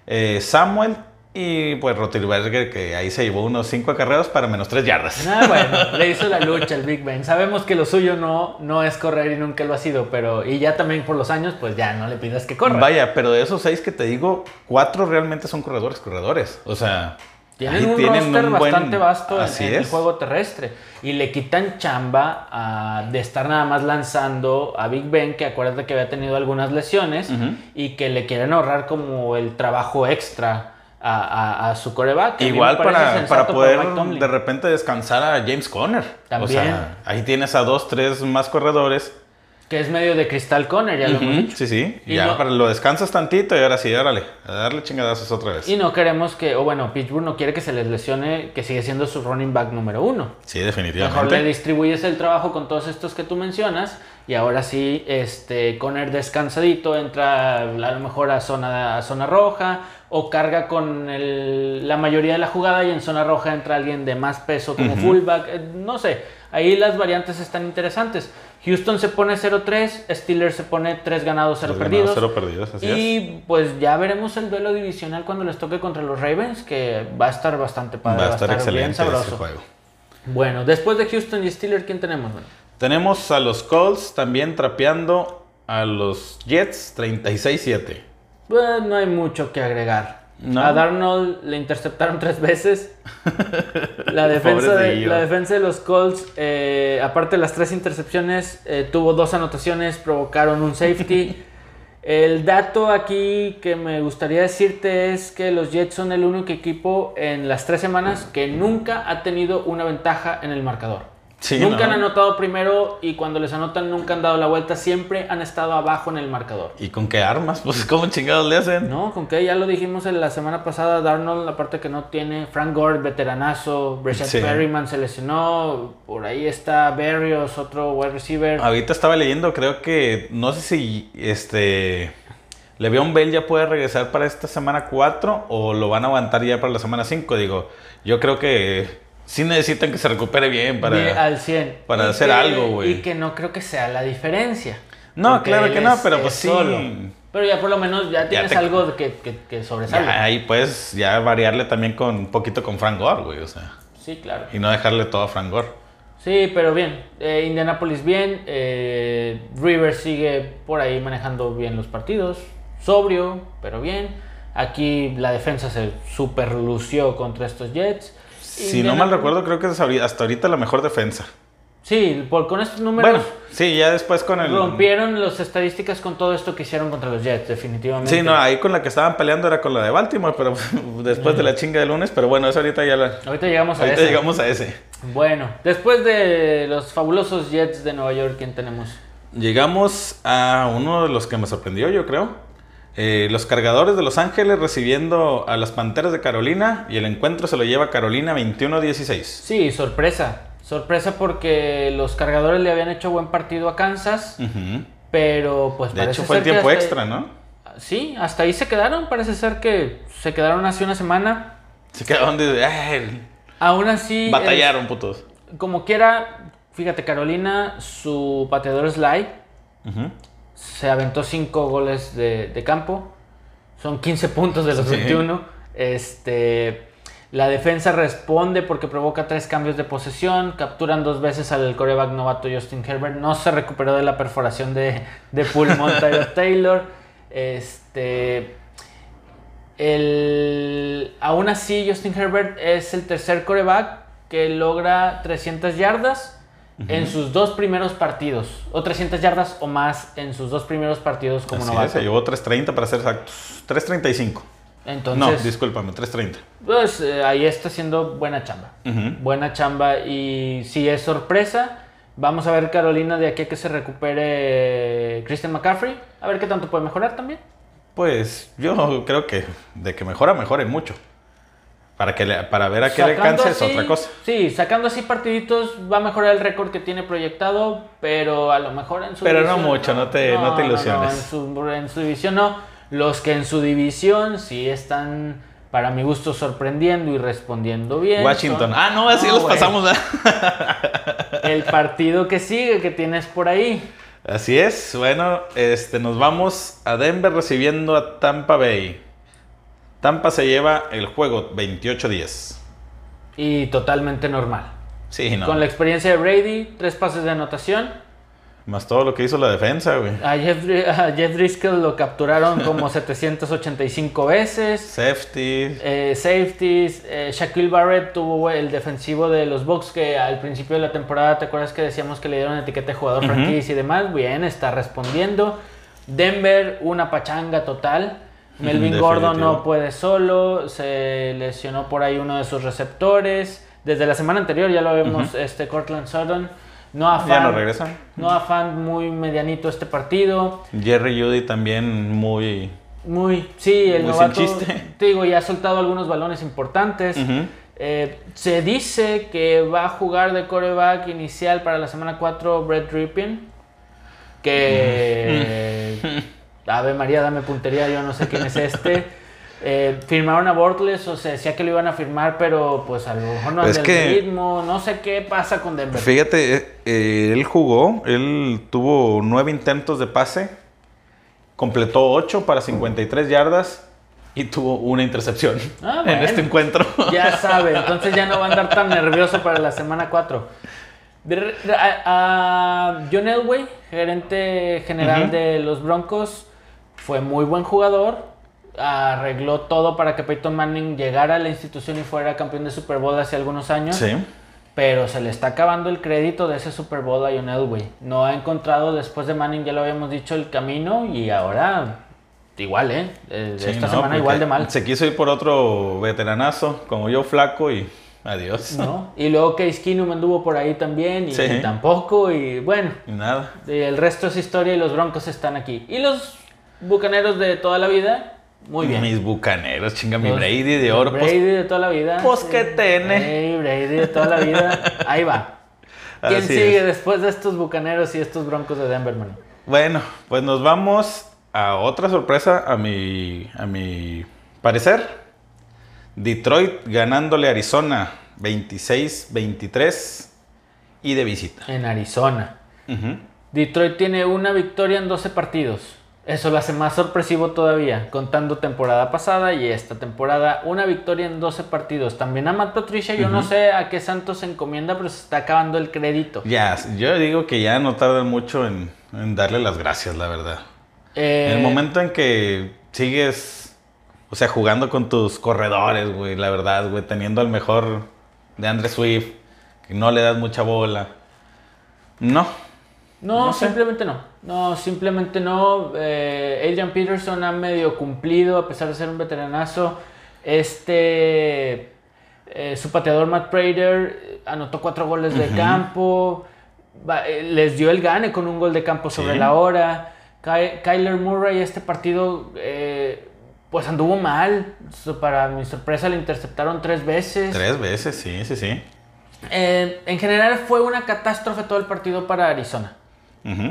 eh, Samuel y pues Rotilberger, que ahí se llevó unos 5 acarreos para menos 3 yardas. Ah, bueno, le hizo la lucha el Big Ben. Sabemos que lo suyo no, no es correr y nunca lo ha sido, pero y ya también por los años, pues ya no le pidas que corra. Vaya, pero de esos 6 que te digo, 4 realmente son corredores, corredores. O sea, Tienen un tienen roster un buen- bastante vasto en, Así en el juego terrestre. Y le quitan chamba a- de estar nada más lanzando a Big Ben, que acuérdate que había tenido algunas lesiones y que le quieren ahorrar como el trabajo extra a, a- a su coreback. Igual para, para poder de repente descansar a James Conner. O También. sea, ahí tienes a dos, tres más corredores. Que es medio de Cristal Conner, ya lo hemos dicho. Sí, sí. Y ya no- para lo descansas tantito y ahora sí, órale, a darle chingadazos otra vez. Y no queremos que, o bueno, Pittsburgh no quiere que se les lesione, que sigue siendo su running back número uno. Sí, Mejor le definitivamente. distribuyes el trabajo con todos estos que tú mencionas y ahora sí, este, Conner descansadito, entra a lo mejor a zona, a zona roja o carga con el- la mayoría de la jugada y en zona roja entra alguien de más peso como fullback, eh, no sé, ahí las variantes están interesantes. Houston se pone 0-3, Steelers se pone 3 ganados, 0 Tres perdidos. ganados, cero perdidos, así y pues ya veremos el duelo divisional cuando les toque contra los Ravens, que va a estar bastante padre, Va a estar bien excelente ese sabroso. juego. Bueno, después de Houston y Steelers, ¿quién tenemos? man? Tenemos a los Colts también trapeando a los Jets 36-7. Pues, no hay mucho que agregar. No. A Darnold le interceptaron tres veces. La (laughs) defensa, de, Pobrecillo. la defensa de los Colts, eh, aparte de las tres intercepciones, eh, tuvo dos anotaciones, provocaron un safety. (laughs) El dato aquí que me gustaría decirte es que los Jets son el único equipo en las tres semanas que nunca ha tenido una ventaja en el marcador. Sí, nunca ¿no? han anotado primero y cuando les anotan nunca han dado la vuelta, siempre han estado abajo en el marcador. ¿Y con qué armas? (laughs) Pues, ¿cómo chingados le hacen? No, con que ya lo dijimos en la semana pasada, Darnold, la parte que no tiene, Frank Gore, veteranazo, Breshad Sí. Perryman se lesionó, por ahí está Berrios, otro wide receiver. Ahorita estaba leyendo, creo que, no sé si este Le'Veon Bell ya puede regresar para esta semana 4 o lo van a aguantar ya para la semana 5. Digo, yo creo que sí necesitan que se recupere bien para... Bien, al 100. para Y hacer que- algo, güey. Y que no creo que sea la diferencia. No, claro que no, pero pues es sí. solo. Pero ya por lo menos ya tienes te- algo que, que, que sobresale. Ahí puedes ya variarle también con un poquito con Frank Gore, güey, o sea. Sí, claro. Y no dejarle todo a Frank Gore. Sí, pero bien. Eh, Indianapolis bien. eh, Rivers sigue por ahí manejando bien los partidos. Sobrio, pero bien. Aquí la defensa se super lució contra estos Jets. Si no mal recuerdo, creo que es hasta ahorita la mejor defensa. Sí, por, con estos números Bueno, sí, ya después con el... rompieron las estadísticas con todo esto que hicieron contra los Jets, definitivamente. Sí, no, ahí con la que estaban peleando era con la de Baltimore, pero (laughs) después de la chinga de lunes, pero bueno, eso ahorita ya la... Ahorita llegamos a Ahorita eso. llegamos a ese. Bueno, después de los fabulosos Jets de Nueva York, ¿quién tenemos? Llegamos a uno de los que me sorprendió, yo creo. Eh, los cargadores de Los Ángeles recibiendo a las Panteras de Carolina y el encuentro se lo lleva Carolina 21-16. Sí, sorpresa. Sorpresa porque los cargadores le habían hecho buen partido a Kansas, Ujú. pero pues De parece hecho fue el tiempo extra, ¿no? Sí, hasta ahí se quedaron. Parece ser que se quedaron hace una semana. Se quedaron de... "Ay, Aún así, batallaron, putos. es- como quiera, fíjate, Carolina, su pateador Sly Ujú. Se aventó 5 goles de, de campo. Son 15 puntos de los Sí. 21. Este, la defensa responde porque provoca tres cambios de posesión. Capturan dos veces al coreback novato Justin Herbert. No se recuperó de la perforación de, de pulmón (laughs) Tyrod Taylor. Este, el, aún así, Justin Herbert es el tercer coreback que logra 300 yardas en sus dos primeros partidos. O 300 yardas o más en sus dos primeros partidos como Así es, novato. se llevó 3.30 para ser exactos. 3.35. No, Entonces, discúlpame, 3.30. pues eh, ahí está haciendo buena chamba. Buena chamba y si es sorpresa, vamos a ver Carolina de aquí a que se recupere Christian McCaffrey. A ver qué tanto puede mejorar también. Pues yo creo que de que mejora, mejore mucho. Para, que le- para ver a qué le canse es otra cosa. Sí, sacando así partiditos va a mejorar el récord que tiene proyectado, pero a lo mejor en su Pero no mucho, no te- no te ilusiones. en, su, en su división no. Los que en su división sí están, para mi gusto, sorprendiendo y respondiendo bien. Washington. son- Ah, no, así los pasamos. (laughs) El partido que sigue que tienes por ahí. Así es, bueno, este, nos vamos a Denver recibiendo a Tampa Bay. Tampa se lleva el juego 28-10. Y totalmente normal. Sí, no. Con la experiencia de Brady, tres pases de anotación. Más todo lo que hizo la defensa, güey. A Jeff, a Jeff Driscoll lo capturaron como (laughs) 785 veces. Safety. Eh, safeties, eh, Shaquille Barrett tuvo el defensivo de los Bucks que al principio de la temporada, ¿te acuerdas que decíamos que le dieron etiqueta de jugador Ujú. franquicia y demás? Bien, está respondiendo. Denver, una pachanga total. Melvin. Gordon no puede solo, se lesionó por ahí uno de sus receptores. Desde la semana anterior ya lo vemos, este Cortland Sutton. No Ya afán, no no afán muy medianito este partido. Jerry Judy también muy. Muy, sí, el Muy sin novato, chiste. (laughs) te digo, ya ha soltado algunos balones importantes. Eh, se dice que va a jugar de coreback inicial para la semana 4 Brett Ripien. Que. (laughs) (laughs) Ave María, dame puntería, yo no sé quién es este. (laughs) Eh, firmaron a Bortles, o sea, decía que lo iban a firmar, pero pues a lo mejor no Es anda que- el ritmo. No sé qué pasa con Denver. Fíjate, eh, eh, él jugó, él tuvo nueve intentos de pase, completó ocho para 53 yardas y tuvo una intercepción Ah, en bueno. este encuentro. (laughs) Ya sabe, entonces ya no va a andar tan nervioso para la semana 4. De re- a, a John Elway, gerente general de los Broncos, fue muy buen jugador. Arregló todo para que Peyton Manning llegara a la institución y fuera campeón de Super Bowl hace algunos años. Sí. Pero se le está acabando el crédito de ese Super Bowl a John Elway. No ha encontrado después de Manning, ya lo habíamos dicho, el camino y ahora igual, ¿eh? Eh, Sí, Esta no, semana igual de mal. Se quiso ir por otro veteranazo, como yo flaco y adiós. ¿no? Y luego Case Keenum anduvo por ahí también y Sí. tampoco y bueno, Y nada. el resto es historia y los Broncos están aquí. Y los Bucaneros de toda la vida, muy bien. Mis bucaneros, chinga, mi Los- Brady de oro. pues, Brady de toda la vida. pues, ¿qué tiene? Ey, Brady de toda la vida. Ahí va. (laughs) ¿Quién Así sigue es. después de estos Bucaneros y estos Broncos de Denver, mano? Bueno, pues nos vamos a otra sorpresa a mi, a mi parecer. Detroit ganándole a Arizona 26-23 y de visita. En Arizona. Detroit tiene una victoria en 12 partidos. Eso lo hace más sorpresivo todavía, contando temporada pasada y esta temporada. Una victoria en 12 partidos. También a Matt Patricia, yo no sé a qué Santos se encomienda, pero se está acabando el crédito. Ya, yo digo que ya no tardan mucho en, en darle las gracias, la verdad. Eh, En el momento en que sigues, o sea, jugando con tus corredores, güey, la verdad, güey, teniendo al mejor de Andre Swift, que no le das mucha bola. No, No, no sé. simplemente no. No, simplemente no. Eh, Adrian Peterson ha medio cumplido a pesar de ser un veteranazo. Este. eh, su pateador Matt Prater anotó cuatro goles de campo. Va- eh, les dio el gane con un gol de campo sobre Sí. la hora. Ky- Kyler Murray, este partido, eh, pues anduvo mal. Para mi sorpresa, le interceptaron tres veces. tres veces, sí, sí, sí. Eh, en general, fue una catástrofe todo el partido para Arizona.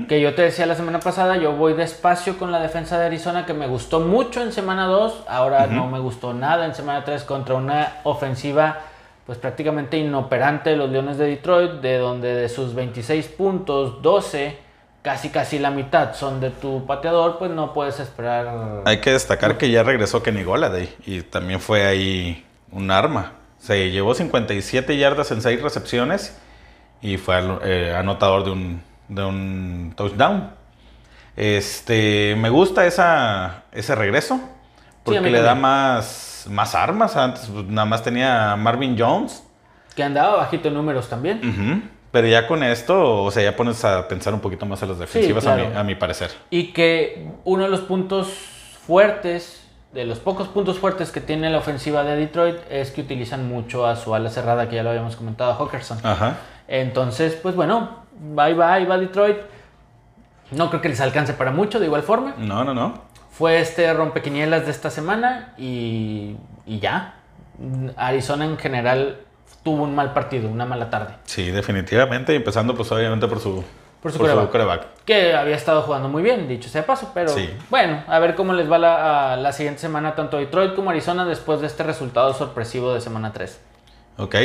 Que yo te decía la semana pasada, yo voy despacio con la defensa de Arizona que me gustó mucho en semana 2, ahora no me gustó nada en semana 3 contra una ofensiva pues prácticamente inoperante de los Leones de Detroit, de donde de sus 26 puntos, 12, casi casi la mitad son de tu pateador, pues no puedes esperar... Hay que destacar que ya regresó Kenny Goladay y también fue ahí un arma. Se llevó 57 yardas en 6 recepciones y fue eh, anotador de un, de un touchdown. Este, me gusta esa, ese regreso porque a le da más, más armas. Antes pues, nada más tenía a Marvin Jones. Que andaba bajito en números también. Pero ya con esto, o sea, ya pones a pensar un poquito más a las defensivas, a, claro. mi, a mi parecer. Y que uno de los puntos fuertes, de los pocos puntos fuertes que tiene la ofensiva de Detroit, es que utilizan mucho a su ala cerrada, que ya lo habíamos comentado, Hawkerson. Ajá. Entonces, pues bueno, bye bye, va Detroit. No creo que les alcance para mucho, de igual forma. No, no, no. Fue este rompequinielas de esta semana y, y ya. Arizona en general tuvo un mal partido, una mala tarde. Sí, definitivamente. Empezando, pues obviamente por su, Por su quarterback. Que había estado jugando muy bien, dicho sea paso, pero Sí. bueno, a ver cómo les va la, a la siguiente semana tanto Detroit como Arizona después de este resultado sorpresivo de semana 3. Ok.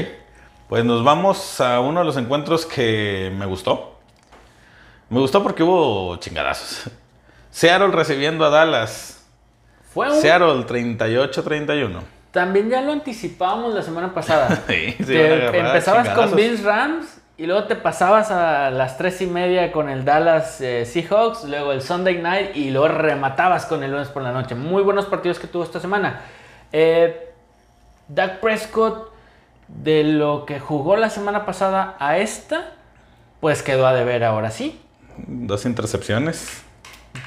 Pues nos vamos a uno de los encuentros que me gustó. Me gustó porque hubo chingadazos. Seattle recibiendo a Dallas. Fue un... Seattle 38-31. También ya lo anticipábamos la semana pasada. (laughs) Sí, a empezabas con. Bills Rams y luego te pasabas a las tres y media con el Dallas eh, Seahawks, luego el Sunday Night y luego rematabas con el lunes por la noche. Muy buenos partidos que tuvo esta semana. Eh, Dak Prescott, de lo que jugó la semana pasada a esta, pues quedó a deber ahora sí. Dos intercepciones.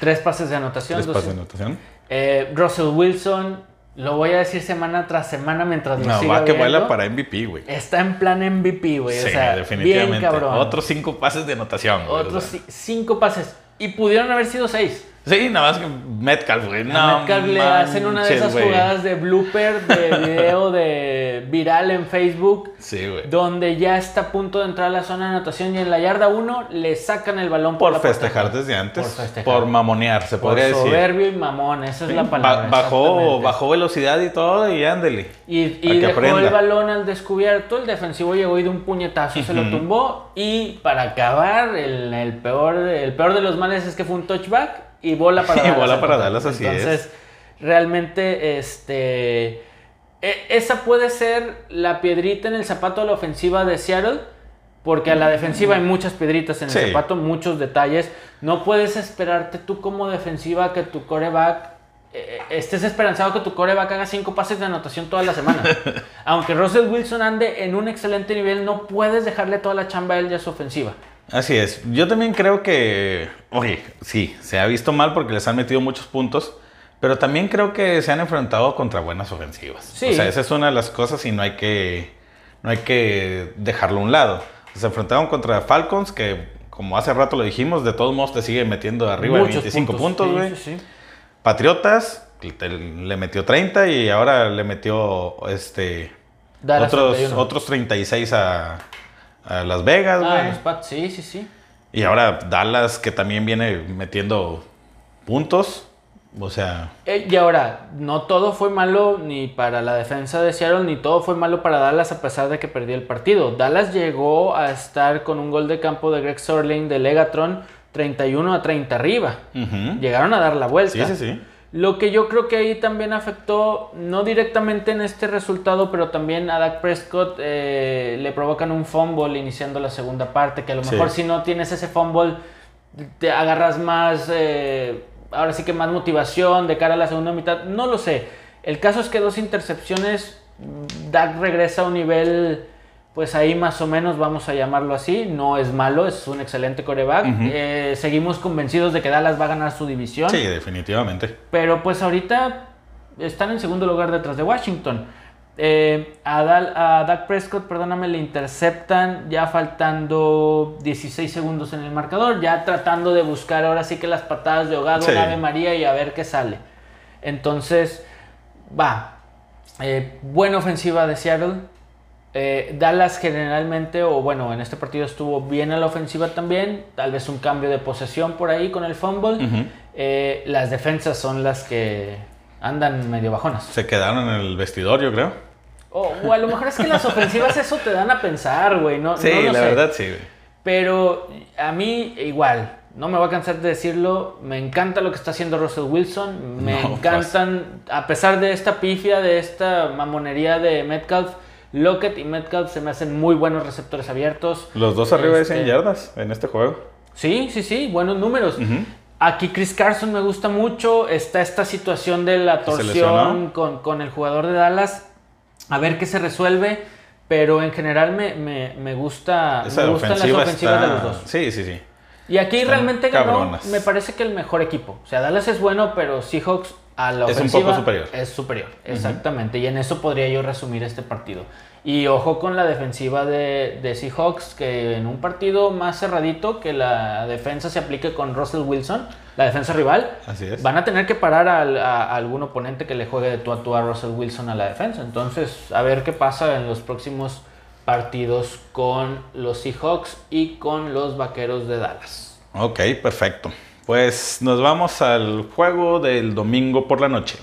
Tres pases de anotación. Tres pases de anotación. Eh, Russell Wilson, lo voy a decir semana tras semana mientras No, siga va que viendo. vuela para MVP, güey. Está en plan MVP, güey. Sí, o sea, definitivamente. Bien cabrón. Otros cinco pases de anotación. Otros cinco pases. Y pudieron haber sido seis. Sí, nada más que Metcalf, güey. No, Metcalf le hacen una de esas jugadas de blooper, de (laughs) video de viral en Facebook, Sí, güey. donde ya está a punto de entrar a la zona de anotación y en la yarda 1 le sacan el balón Por festejar desde antes. Por Por, festejar. mamonear, se Por podría decir. soberbio y mamón, esa es la palabra. bajó, bajó velocidad y todo y ándele. Y, y dejó aprenda. el balón al descubierto, el defensivo llegó y de un puñetazo se lo tumbó y para acabar, el, el peor, el peor de los males es que fue un touchback y bola (laughs) para Y Dallas. bola al para. Dallas, así Entonces, realmente, este, e- esa puede ser la piedrita en el zapato de la ofensiva de Seattle. Porque a la defensiva hay muchas piedritas en el Sí. zapato, muchos detalles. No puedes esperarte tú como defensiva que tu coreback eh, estés esperanzado que tu coreback haga cinco pases de anotación toda la semana. (laughs) Aunque Russell Wilson ande en un excelente nivel, no puedes dejarle toda la chamba a él y a su ofensiva. Así es. Yo también creo que, oye, sí, se ha visto mal porque les han metido muchos puntos, pero también creo que se han enfrentado contra buenas ofensivas. Sí. O sea, esa es una de las cosas y no hay que, no hay que dejarlo a un lado. Se enfrentaron contra Falcons, que como hace rato lo dijimos, de todos modos te sigue metiendo arriba de Muchos 25 puntos, güey. sí, sí. Patriotas, le metió 30 y ahora le metió este Dallas otros, 31. otros 36 a, a Las Vegas, Ah, güey. los Pats, sí, sí, sí. Y ahora Dallas, que también viene metiendo puntos. O sea, Eh, y ahora, no todo fue malo ni para la defensa de Seattle, ni todo fue malo para Dallas a pesar de que perdió el partido. Dallas llegó a estar con un gol de campo de Greg Sorling de Legatron 31 a 30 arriba. Llegaron a dar la vuelta. sí, sí, sí. Lo que yo creo que ahí también afectó, no directamente en este resultado, pero también a Dak Prescott eh, le provocan un fumble iniciando la segunda parte, que a lo Sí. mejor si no tienes ese fumble, te agarras más, eh, ahora sí que más motivación de cara a la segunda mitad, no lo sé. El caso es que dos intercepciones, Dak regresa a un nivel, pues ahí más o menos vamos a llamarlo así, no es malo, es un excelente coreback. Eh, seguimos convencidos de que Dallas va a ganar su división. Sí, definitivamente. Pero pues ahorita están en segundo lugar detrás de Washington. Eh, a, Dal- a Dak Prescott, perdóname, le interceptan ya faltando 16 segundos en el marcador, ya tratando de buscar ahora sí que las patadas de ahogado, Sí. Ave María y a ver qué sale. Entonces, va. Eh, buena ofensiva de Seattle. Eh, Dallas generalmente, o bueno, en este partido estuvo bien a la ofensiva también. Tal vez un cambio de posesión por ahí con el fumble. Eh, las defensas son las que andan medio bajonas. Se quedaron en el vestidor, yo creo. O, o a lo mejor es que las ofensivas eso te dan a pensar, güey. No, Sí, no lo la sé. verdad, sí, güey. Pero a mí igual, no me voy a cansar de decirlo, me encanta lo que está haciendo Russell Wilson, me No, pues. encantan, a pesar de esta pifia, de esta mamonería de Metcalf, Lockett y Metcalf se me hacen muy buenos receptores abiertos. Los dos arriba de 100 Este, yardas en este juego. Sí, sí, sí, buenos números. Aquí Chris Carson me gusta mucho. Está esta situación de la torsión con, con el jugador de Dallas. A ver qué se resuelve. Pero en general me, me, me gusta Esa me gustan las ofensiva ofensivas está... de los dos. Sí, sí, sí. Y aquí Están realmente ganó, cabronas. me parece que el mejor equipo. O sea, Dallas es bueno, pero Seahawks a la Es un poco superior. Es superior, exactamente. Y en eso podría yo resumir este partido. Y ojo con la defensiva de, de Seahawks, que en un partido más cerradito, que la defensa se aplique con Russell Wilson, la defensa rival, Así es. van a tener que parar a algún oponente que le juegue de tú a tú a Russell Wilson a la defensa. Entonces, a ver qué pasa en los próximos partidos con los Seahawks y con los Vaqueros de Dallas. Ok, perfecto. Pues nos vamos al juego del domingo por la noche.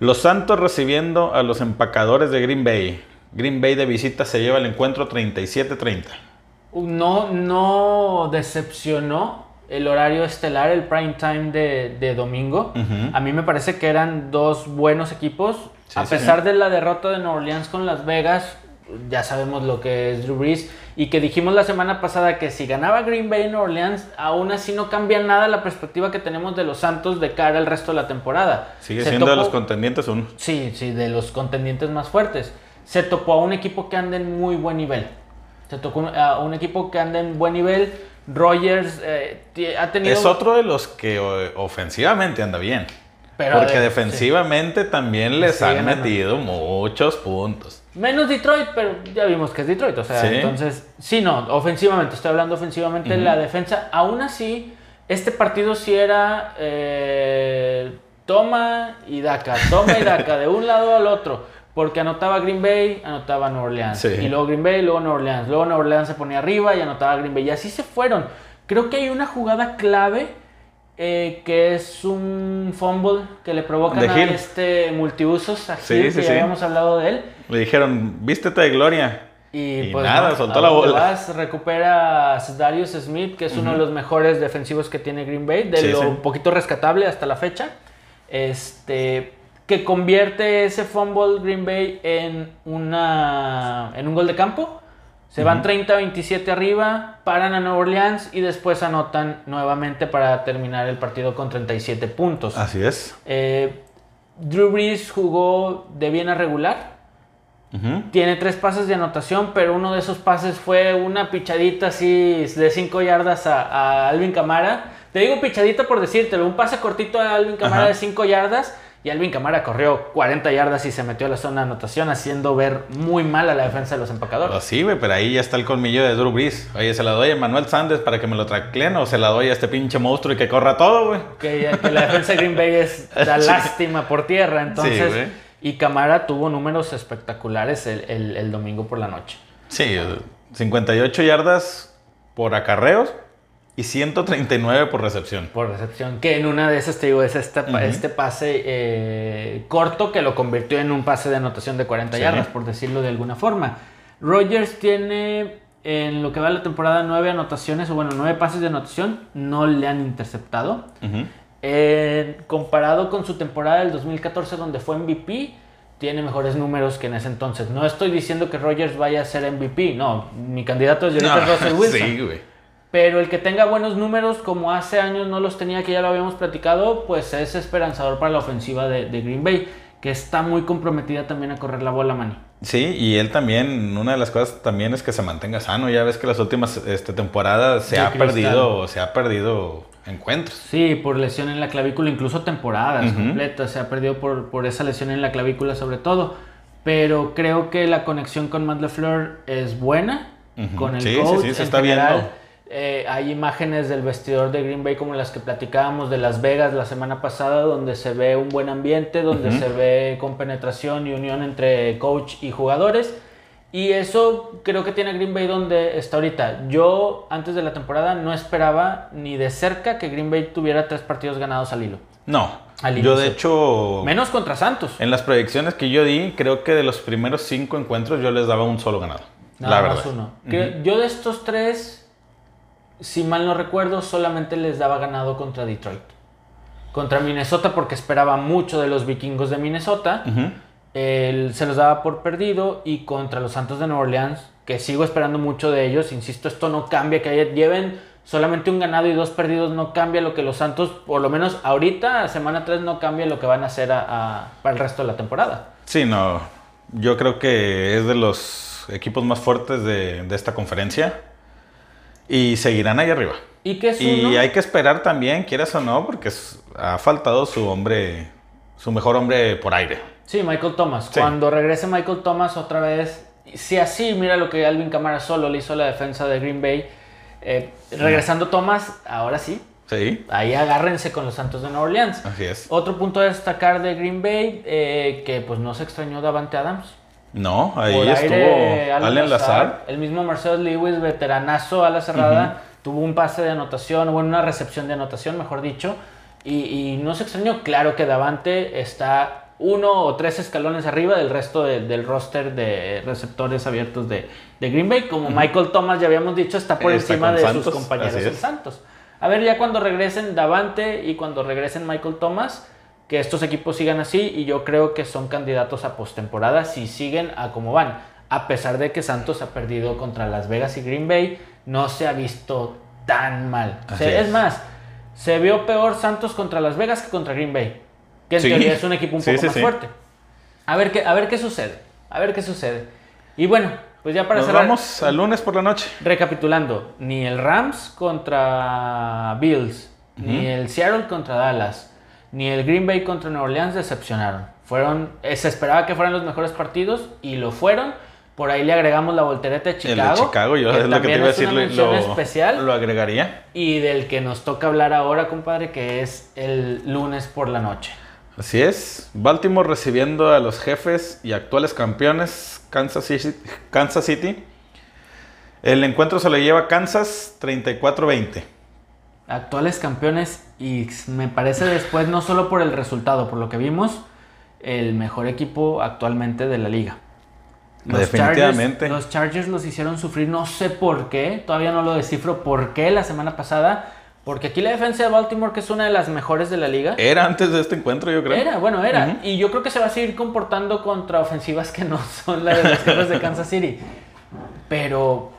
Los Santos recibiendo a los empacadores de Green Bay. Green Bay de visita se lleva el encuentro 37-30. No, no decepcionó el horario estelar, el prime time de, de domingo. A mí me parece que eran dos buenos equipos. Sí, a pesar sí. de la derrota de New Orleans con Las Vegas, ya sabemos lo que es Drew Brees. Y que dijimos la semana pasada que si ganaba Green Bay en Orleans, aún así no cambia nada la perspectiva que tenemos de los Santos de cara al resto de la temporada. Sigue Se siendo de los contendientes uno. Sí, sí, de los contendientes más fuertes. Se topó a un equipo que anda en muy buen nivel. Se tocó a un equipo que anda en buen nivel. Rogers eh, ha tenido... Es otro de los que ofensivamente anda bien. Pero porque de- defensivamente también les Sí, han no. metido muchos puntos. Menos Detroit, pero ya vimos que es Detroit. O sea, Sí. entonces, sí, no, ofensivamente, estoy hablando ofensivamente, la defensa, aún así, este partido sí era eh, toma y daca, toma y daca, de un lado al otro. Porque anotaba Green Bay, anotaba New Orleans. Sí. Y luego Green Bay, luego New Orleans. Luego New Orleans se ponía arriba y anotaba Green Bay. Y así se fueron. Creo que hay una jugada clave eh, que es un fumble que le provocan De a Hill. este multiusos, a Sí, Hill, sí, que ya sí. habíamos hablado de él. Le dijeron, vístete de gloria. Y, Y pues nada, no, soltó la bola. vas, recupera a Darius Smith, que es uno de los mejores defensivos que tiene Green Bay, de lo poquito rescatable hasta la fecha. Este que convierte ese fumble Green Bay en una en un gol de campo. Se van 30-27 arriba, paran a Nueva Orleans y después anotan nuevamente para terminar el partido con 37 puntos. Así es. Eh, Drew Brees jugó de bien a regular. Tiene tres pases de anotación, pero uno de esos pases fue una pichadita así de 5 yardas a, a Alvin Camara. Te digo pichadita por decírtelo, un pase cortito a Alvin Camara de 5 yardas y Alvin Camara corrió 40 yardas y se metió a la zona de anotación, haciendo ver muy mal a la defensa de los empacadores. Pues sí, güey, pero ahí ya está el colmillo de Drew Brees. Oye, ¿se la doy a Manuel Sanders para que me lo tracleen o se la doy a este pinche monstruo y que corra todo, güey? Que, que la defensa de Green Bay es (laughs) Sí. lástima por tierra, entonces... güey. y Camara tuvo números espectaculares el- el- el domingo por la noche. Sí, eh, 58 yardas por acarreos y 139 por recepción. por recepción. Que en una de esas, te digo, es Ujú. este pase eh, corto que lo convirtió en un pase de anotación de 40 Sí. yardas, por decirlo de alguna forma. Rogers tiene en lo que va de la temporada nueve anotaciones, o bueno, nueve pases de anotación, no le han interceptado. Eh, comparado con su temporada del 2014 donde fue MVP, tiene mejores números que en ese entonces. No estoy diciendo que Rogers vaya a ser MVP, no, mi candidato es No, Russell (laughs) Wilson. Sí, güey. Pero el que tenga buenos números, como hace años no los tenía, que ya lo habíamos platicado, pues es esperanzador para la ofensiva de, de Green Bay, que está muy comprometida también a correr la bola, Manny. Sí, y él también, una de las cosas también es que se mantenga sano. Ya ves que las últimas este, temporadas se De ha cristal. perdido, se ha perdido encuentros. Sí, por lesión en la clavícula, incluso temporadas completas, se ha perdido por, por esa lesión en la clavícula sobre todo. Pero creo que la conexión con Matt LaFleur es buena, con el Sí, sí, coach sí, se en está general. viendo. Eh, hay imágenes del vestidor de Green Bay como las que platicábamos de Las Vegas la semana pasada, donde se ve un buen ambiente, donde se ve compenetración y unión entre coach y jugadores. Y eso creo que tiene a Green Bay donde está ahorita. Yo antes de la temporada no esperaba ni de cerca que Green Bay tuviera tres partidos ganados al hilo. No, Al yo de hecho, Menos contra Santos. en las proyecciones que yo di, creo que de los primeros cinco encuentros yo les daba un solo ganado. Nada la más verdad. uno. Yo de estos tres, si mal no recuerdo, solamente les daba ganado contra Detroit. Contra Minnesota porque esperaba mucho de los vikingos de Minnesota. El- se los daba por perdido y contra los Santos de Nueva Orleans, que sigo esperando mucho de ellos, insisto, esto no cambia, que lleven solamente un ganado y dos perdidos, no cambia lo que los Santos, por lo menos ahorita, semana 3, no cambia lo que van a hacer a- a- para el resto de la temporada. Sí, no. Yo creo que es de los equipos más fuertes de, de esta conferencia. Y seguirán ahí arriba. ¿Y uno? hay que esperar también, quieras o no, porque ha faltado su hombre, su mejor hombre por aire. Sí, Michael Thomas. Sí. Cuando regrese Michael Thomas otra vez, si así, mira lo que Alvin Kamara solo le hizo a la defensa de Green Bay. eh, regresando Thomas, ahora sí, Sí, ahí agárrense con los Santos de Nueva Orleans. así es. Otro punto a destacar de Green Bay, eh, que pues no se extrañó Davante Adams. No, ahí Por estuvo aire, Allen Lazar. El mismo Marcel Lewis, veteranazo a la cerrada, tuvo un pase de anotación, bueno, una recepción de anotación, mejor dicho. Y, y no se extrañó, claro que Davante está uno o tres escalones arriba del resto de- del roster de receptores abiertos de, de Green Bay. Como Michael Thomas, ya habíamos dicho, está por Está encima de Santos, sus compañeros en. Santos. A ver ya cuando regresen Davante y cuando regresen Michael Thomas, que estos equipos sigan así y yo creo que son candidatos a postemporada si siguen a como van. A pesar de que Santos ha perdido contra Las Vegas y Green Bay, no se ha visto tan mal. O sea, Así es. es. más, se vio peor Santos contra Las Vegas que contra Green Bay, que en Sí. teoría es un equipo un Sí, poco sí, más fuerte. A ver, qué, a ver qué sucede, a ver qué sucede. Y bueno, pues ya para Nos cerrar, vamos al lunes por la noche. recapitulando, ni el Rams contra Bills, ni el Seattle contra Dallas, ni el Green Bay contra Nueva Orleans decepcionaron. Fueron, se esperaba que fueran los mejores partidos y lo fueron. Por ahí le agregamos la voltereta de Chicago. el de Chicago, yo que es lo que te iba a decir, lo- especial lo agregaría. y del que nos toca hablar ahora, compadre, que es el lunes por la noche. Así es, Baltimore recibiendo a los jefes y actuales campeones Kansas City. Kansas City. El encuentro se lo lleva Kansas 34-20. Actuales campeones y me parece después no solo por el resultado, por lo que vimos, el mejor equipo actualmente de la liga. Definitivamente. Chargers, los Chargers los hicieron sufrir, no sé por qué, todavía no lo descifro por qué la semana pasada, porque aquí la defensa de Baltimore, que es una de las mejores de la liga, Era antes de este encuentro, yo creo. Era, bueno, era. Ujú. Y yo creo que se va a seguir comportando contra ofensivas que no (laughs) son las de los jefes de Kansas City. Pero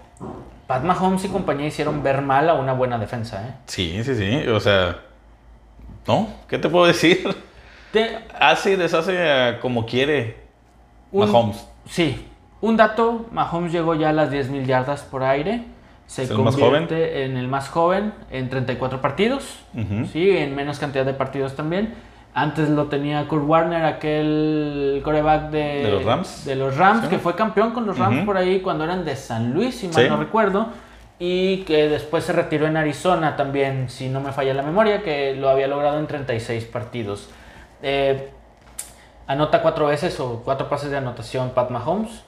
Pat Mahomes y compañía hicieron ver mal a una buena defensa. ¿eh? Sí, sí, sí. O sea, ¿no? ¿Qué te puedo decir? Te- Hace y deshace como quiere un- Mahomes. Sí. Un dato, Mahomes llegó ya a las 10.000 yardas por aire. Se Es el más convierte en el más joven en 34 partidos. Ujú. Sí, en menos cantidad de partidos también. Antes lo tenía Kurt Warner, aquel coreback de, ¿De los Rams? de los Rams, Sí. que fue campeón con los Rams por ahí cuando eran de San Luis, si mal Sí. no recuerdo. Y que después se retiró en Arizona también, si no me falla la memoria, que lo había logrado en 36 partidos. Eh, anota cuatro veces o cuatro pases de anotación Pat Mahomes.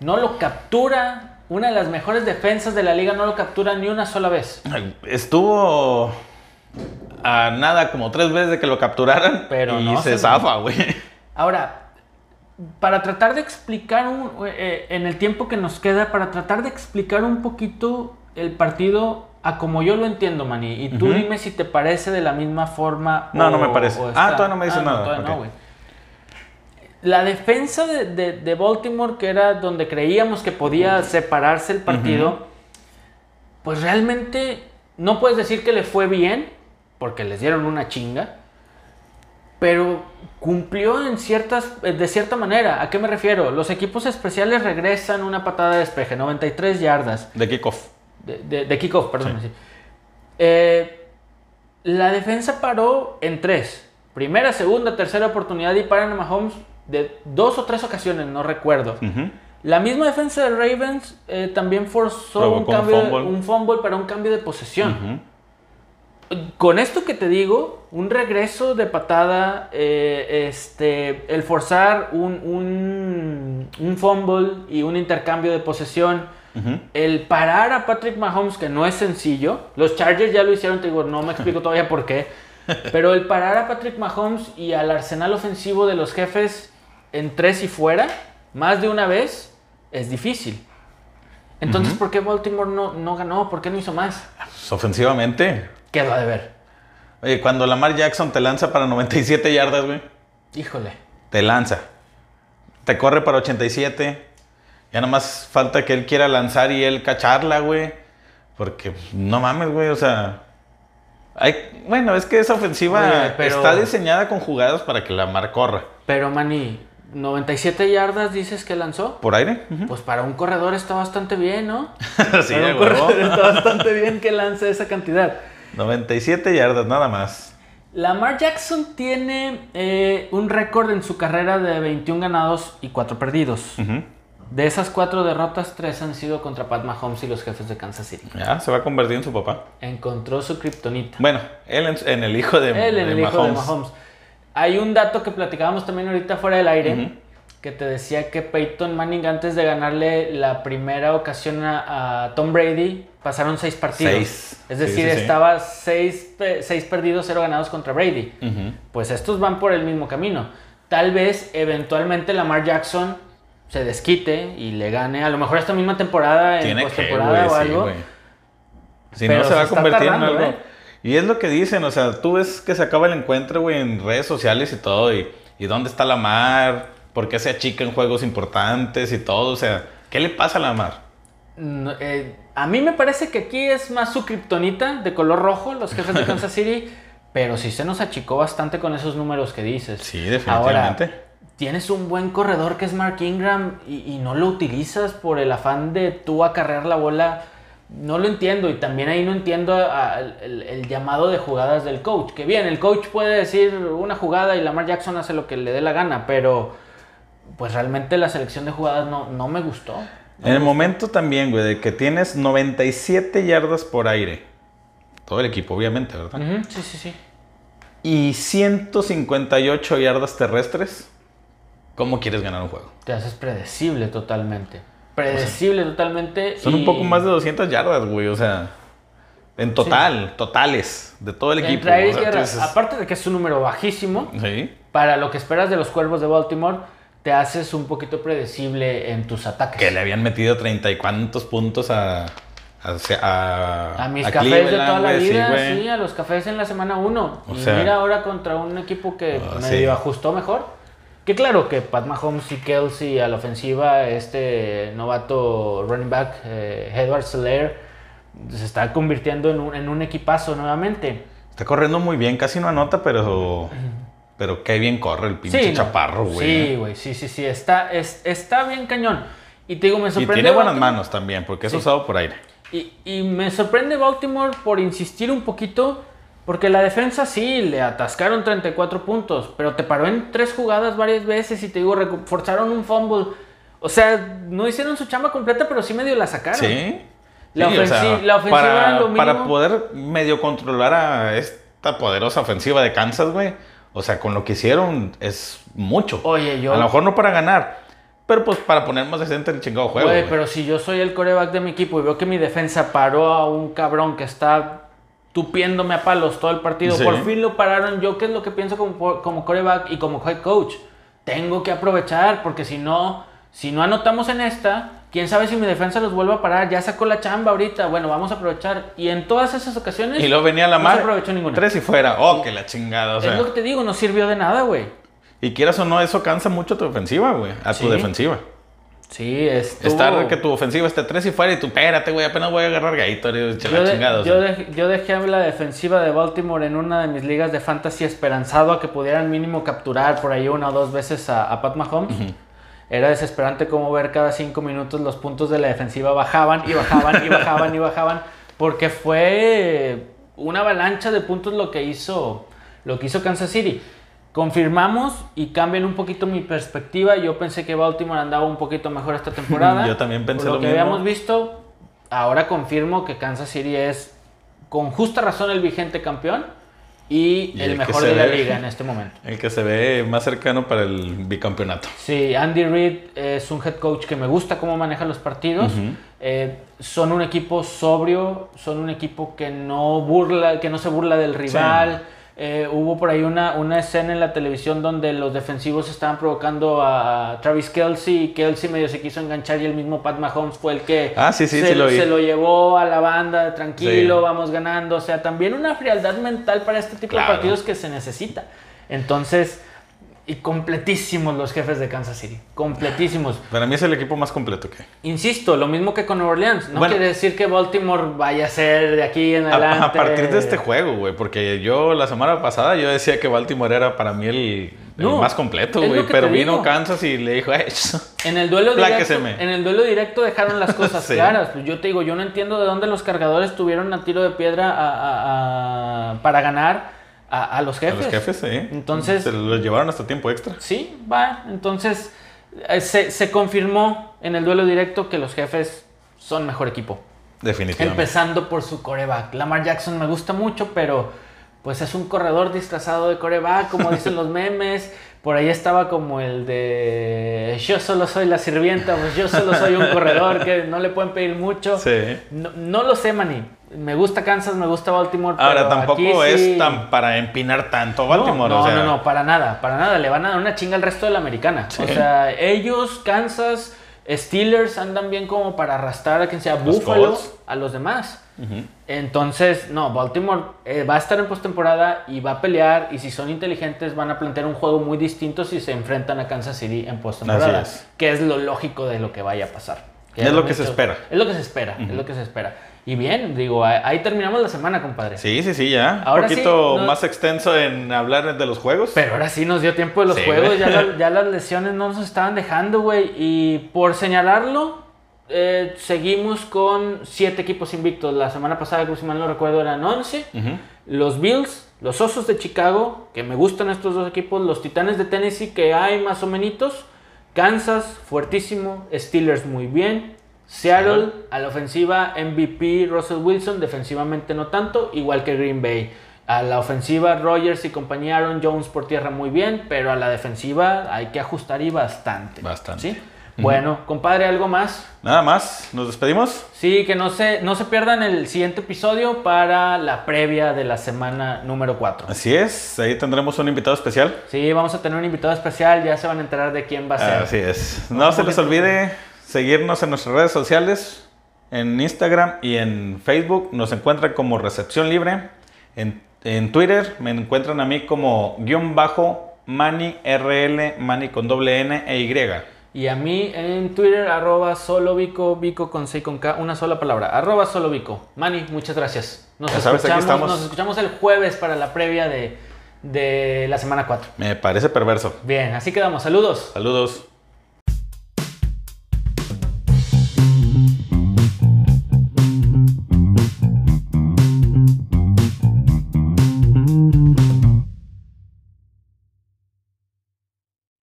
No lo captura, una de las mejores defensas de la liga no lo captura ni una sola vez. Estuvo a nada como tres veces de que lo capturaran. Pero y no se zafa, güey. Ahora, para tratar de explicar un- eh, en el tiempo que nos queda, para tratar de explicar un poquito el partido a como yo lo entiendo, Manny. Y tú dime si te parece de la misma forma. No, no me parece. Ah, todavía no me nada. todavía no, Ok. güey. La defensa de, de- de Baltimore, que era donde creíamos que podía separarse el partido, pues realmente no puedes decir que le fue bien, porque les dieron una chinga, pero cumplió en ciertas, eh, de cierta manera. ¿A qué me refiero? Los equipos especiales regresan una patada de despeje, 93 yardas, De kickoff. de, de, de kickoff, perdón. Sí. Eh, la defensa paró en tres. Primera, segunda, tercera oportunidad y paran a Mahomes de dos o tres ocasiones, no recuerdo. La misma defensa de Ravens eh, también forzó un, Provocó un cambio, fumble. un fumble para un cambio de posesión. Con esto que te digo, un regreso de patada, eh, este, el forzar un, un, un fumble y un intercambio de posesión, el parar a Patrick Mahomes, que no es sencillo, los Chargers ya lo hicieron, te digo, no me explico todavía por qué, (laughs) pero el parar a Patrick Mahomes y al arsenal ofensivo de los jefes en tres y fuera, más de una vez, es difícil. Entonces, ¿por qué Baltimore no, no ganó? ¿Por qué no hizo más? Pues, ofensivamente. Quedó a deber. Oye, cuando Lamar Jackson te lanza para 97 yardas, güey. Híjole. Te lanza. Te corre para 87. Ya nada más falta que él quiera lanzar y él cacharla, güey. Porque no mames, güey. O sea. Hay, bueno, es que esa ofensiva pero- está diseñada con jugadas para que Lamar corra. Pero, Manny, 97 yardas dices que lanzó. ¿Por aire? Pues para un corredor está bastante bien, ¿no? (laughs) sí, para un corredor está bastante bien que lance esa cantidad. 97 yardas, nada más. Lamar Jackson tiene eh, un récord en su carrera de 21 ganados y 4 perdidos. De esas 4 derrotas, 3 han sido contra Pat Mahomes y los jefes de Kansas City. Ya, se va a convertir en su papá. Encontró su kriptonita. Bueno, él en, en el hijo de, Él en de el hijo de Mahomes. Mahomes. Hay un dato que platicábamos también ahorita fuera del aire, que te decía que Peyton Manning antes de ganarle la primera ocasión a, a Tom Brady, pasaron seis partidos. Seis. Es decir, sí, sí. estaba seis, seis perdidos, cero ganados contra Brady. Pues estos van por el mismo camino. tal vez eventualmente Lamar Jackson se desquite y le gane, a lo mejor esta misma temporada en Tiene que, postemporada o algo. Si Pero no, se se va a convertir en algo. ¿eh? Y es lo que dicen, o sea, tú ves que se acaba el encuentro, güey, en redes sociales y todo, y, y dónde está la mar, por qué se achica en juegos importantes y todo, o sea, ¿qué le pasa a la mar? No, eh, a mí me parece que aquí es más su kriptonita de color rojo, los jefes de (laughs) Kansas City, pero sí se nos achicó bastante con esos números que dices. Sí, definitivamente. Ahora, tienes un buen corredor que es Mark Ingram y, y no lo utilizas por el afán de tú acarrear la bola. No lo entiendo y también ahí no entiendo a- el, el llamado de jugadas del coach. Que bien, el coach puede decir una jugada y Lamar Jackson hace lo que le dé la gana, pero pues realmente la selección de jugadas no, no me gustó. En el momento también, güey, de que tienes 97 yardas por aire, todo el equipo, obviamente, ¿verdad? Sí, sí, sí. Y 158 yardas terrestres, ¿cómo quieres ganar un juego? Te haces predecible totalmente. Predecible totalmente. Son y- un poco más de 200 yardas, güey, o sea, en total, totales, de todo el equipo. Aire o sea, aparte de que es un número bajísimo, sí. para lo que esperas de los cuervos de Baltimore, te haces un poquito predecible en tus ataques. Que le habían metido treinta y cuantos puntos a. A, a, a mis a cafés de toda la vida, sí, a los cafés en la semana 1. O Y sea- mira ahora contra un equipo que Ah, medio sí. ajustó mejor. Que claro que Pat Mahomes y Kelsey a la ofensiva, este novato running back, eh, Edward Solaire, se está convirtiendo en un, en un equipazo nuevamente. Está corriendo muy bien, casi no anota, pero. Pero qué bien corre el pinche Sí, chaparro, güey. Sí, güey, sí, sí, sí. Está, es- está bien cañón. Y te digo, me y sorprende. tiene buenas Baltimore. manos también, porque es Sí. usado por aire. Y, y me sorprende Baltimore por insistir un poquito, porque la defensa sí, le atascaron 34 puntos, pero te paró en tres jugadas varias veces y te digo, forzaron un fumble. O sea, no hicieron su chamba completa, pero sí medio la sacaron. Sí. La Sí, ofensi- la ofensiva para, era lo para mínimo. poder medio controlar a esta poderosa ofensiva de Kansas, güey. O sea, con lo que hicieron es mucho. Oye, yo- A lo mejor no para ganar, pero pues para poner más decente el chingado juego. Güey, pero si yo soy el coreback de mi equipo y veo que mi defensa paró a un cabrón que está tupiéndome a palos todo el partido, Sí. por fin lo pararon, yo qué es lo que pienso como, como coreback y como head coach. Tengo que aprovechar porque si no, si no anotamos en esta, quién sabe si mi defensa los vuelve a parar, ya sacó la chamba ahorita, bueno, vamos a aprovechar. Y en todas esas ocasiones... Y luego venía la no mar. se aprovechó ninguna. Tres y fuera. Oh, que la chingada. O sea, es lo que te digo, no sirvió de nada, güey. y quieras o no, eso cansa mucho a tu ofensiva, güey. A tu Sí. defensiva. Sí, estuvo... Estar que tu ofensiva esté tres y fuera y tú, espérate, güey, apenas voy a agarrar Gatorade. Yo, de- chingada. yo dej- yo dejé a la defensiva de Baltimore en una de mis ligas de fantasy esperanzado a que pudieran mínimo capturar por ahí una o dos veces a, a Pat Mahomes. Era desesperante como ver cada cinco minutos los puntos de la defensiva bajaban y bajaban y bajaban y bajaban porque fue una avalancha de puntos lo que hizo lo que hizo Kansas City. Confirmamos y cambian un poquito mi perspectiva. Yo pensé que Baltimore andaba un poquito mejor esta temporada. (laughs) Yo también pensé Por lo, lo que mismo. habíamos visto, ahora confirmo que Kansas City es con justa razón el vigente campeón y, Y el, mejor de la ve. liga en este momento. (laughs) El que se ve más cercano para el bicampeonato. Sí, Andy Reid es un head coach que me gusta cómo maneja los partidos. Eh, son un equipo sobrio, son un equipo que no burla, que no se burla del rival. Eh, hubo por ahí una, una escena en la televisión donde los defensivos estaban provocando a Travis Kelsey y Kelsey medio se quiso enganchar y el mismo Pat Mahomes fue el que Ah, sí, sí, se, sí lo vi. se lo llevó a la banda, tranquilo, vamos ganando. O sea, también una frialdad mental para este tipo Claro. de partidos que se necesita. Entonces, y completísimos los jefes de Kansas City, completísimos. Para mí es el equipo más completo que. Insisto, lo mismo que con Nueva Orleans. No Bueno. quiere decir que Baltimore vaya a ser de aquí en adelante. a partir de este juego, güey, porque yo la semana pasada yo decía que Baltimore era para mí el, más completo, güey, pero vino digo. Kansas y le dijo, "Eh, En el duelo directo, en el duelo directo dejaron las (laughs) cosas Sí. claras. Pues yo te digo, yo no entiendo de dónde los cargadores tuvieron a tiro de piedra a- a- a- para ganar a, a los a jefes. los jefes, sí. Entonces- Se los llevaron hasta tiempo extra. Sí, va. Entonces, eh, se, se confirmó en el duelo directo que los jefes son mejor equipo. Definitivamente. Empezando por su coreback. Lamar Jackson me gusta mucho, pero pues es un corredor disfrazado de coreback, como dicen los memes. Por ahí estaba como el de yo solo soy la sirvienta, pues yo solo soy un corredor que no le pueden pedir mucho. Sí. No, no lo sé, Manny. Me gusta Kansas, me gusta Baltimore. Ahora, pero tampoco aquí es sí- tan para empinar tanto No, Baltimore. No, o sea, no, no, para nada, para nada. Le van a dar una chinga al resto de la americana. Sí. O sea, ellos, Kansas, Steelers andan bien como para arrastrar a quien sea Los Buffalo Colts. a los demás. Entonces, no, Baltimore eh, va a estar en postemporada y va a pelear. Y si son inteligentes, van a plantear un juego muy distinto si se enfrentan a Kansas City en postemporada. Es. Que es lo lógico de lo que vaya a pasar. Que Es lo que se espera. Es lo que se espera, es lo que se espera. Y bien, digo, ahí, terminamos la semana, compadre. Sí, sí, sí, ya. Ahora un sí, poquito más extenso en hablar de los juegos. Pero ahora sí nos dio tiempo de los Sí, juegos, ya, la- (laughs) ya las lesiones no nos estaban dejando, güey. Y por señalarlo, eh, seguimos con siete equipos invictos. La semana pasada, si mal no recuerdo, eran 11. Ujú. Los Bills, los Osos de Chicago, que me gustan estos dos equipos. Los Titanes de Tennessee, que hay más o menos. Kansas, fuertísimo. Steelers, muy bien. Seattle, a la ofensiva, MVP Russell Wilson, defensivamente no tanto, igual que Green Bay. A la ofensiva, Rogers y compañía Aaron Jones por tierra muy bien, pero a la defensiva hay que ajustar y bastante. Bastante. ¿sí? Bueno, compadre, ¿algo más? Nada más, nos despedimos. Sí, que no se, no se pierdan el siguiente episodio para la previa de la semana número 4. Así es, ahí tendremos un invitado especial. Sí, vamos a tener un invitado especial, ya se van a enterar de quién va a ser. Así es. No se les olvide seguirnos en nuestras redes sociales, en Instagram y en Facebook. Nos encuentran como Recepción Libre. En, en Twitter me encuentran a mí como guion bajo Mani RL, Mani con doble N e Y. Y a mí en Twitter, arroba solo Vico, Vico con C con K, una sola palabra, arroba solo Vico. Mani, muchas gracias. Nos, Ya sabes, aquí escuchamos, estamos. nos escuchamos el jueves para la previa de, de la semana 4. Me parece perverso. Bien, así quedamos. Saludos. Saludos.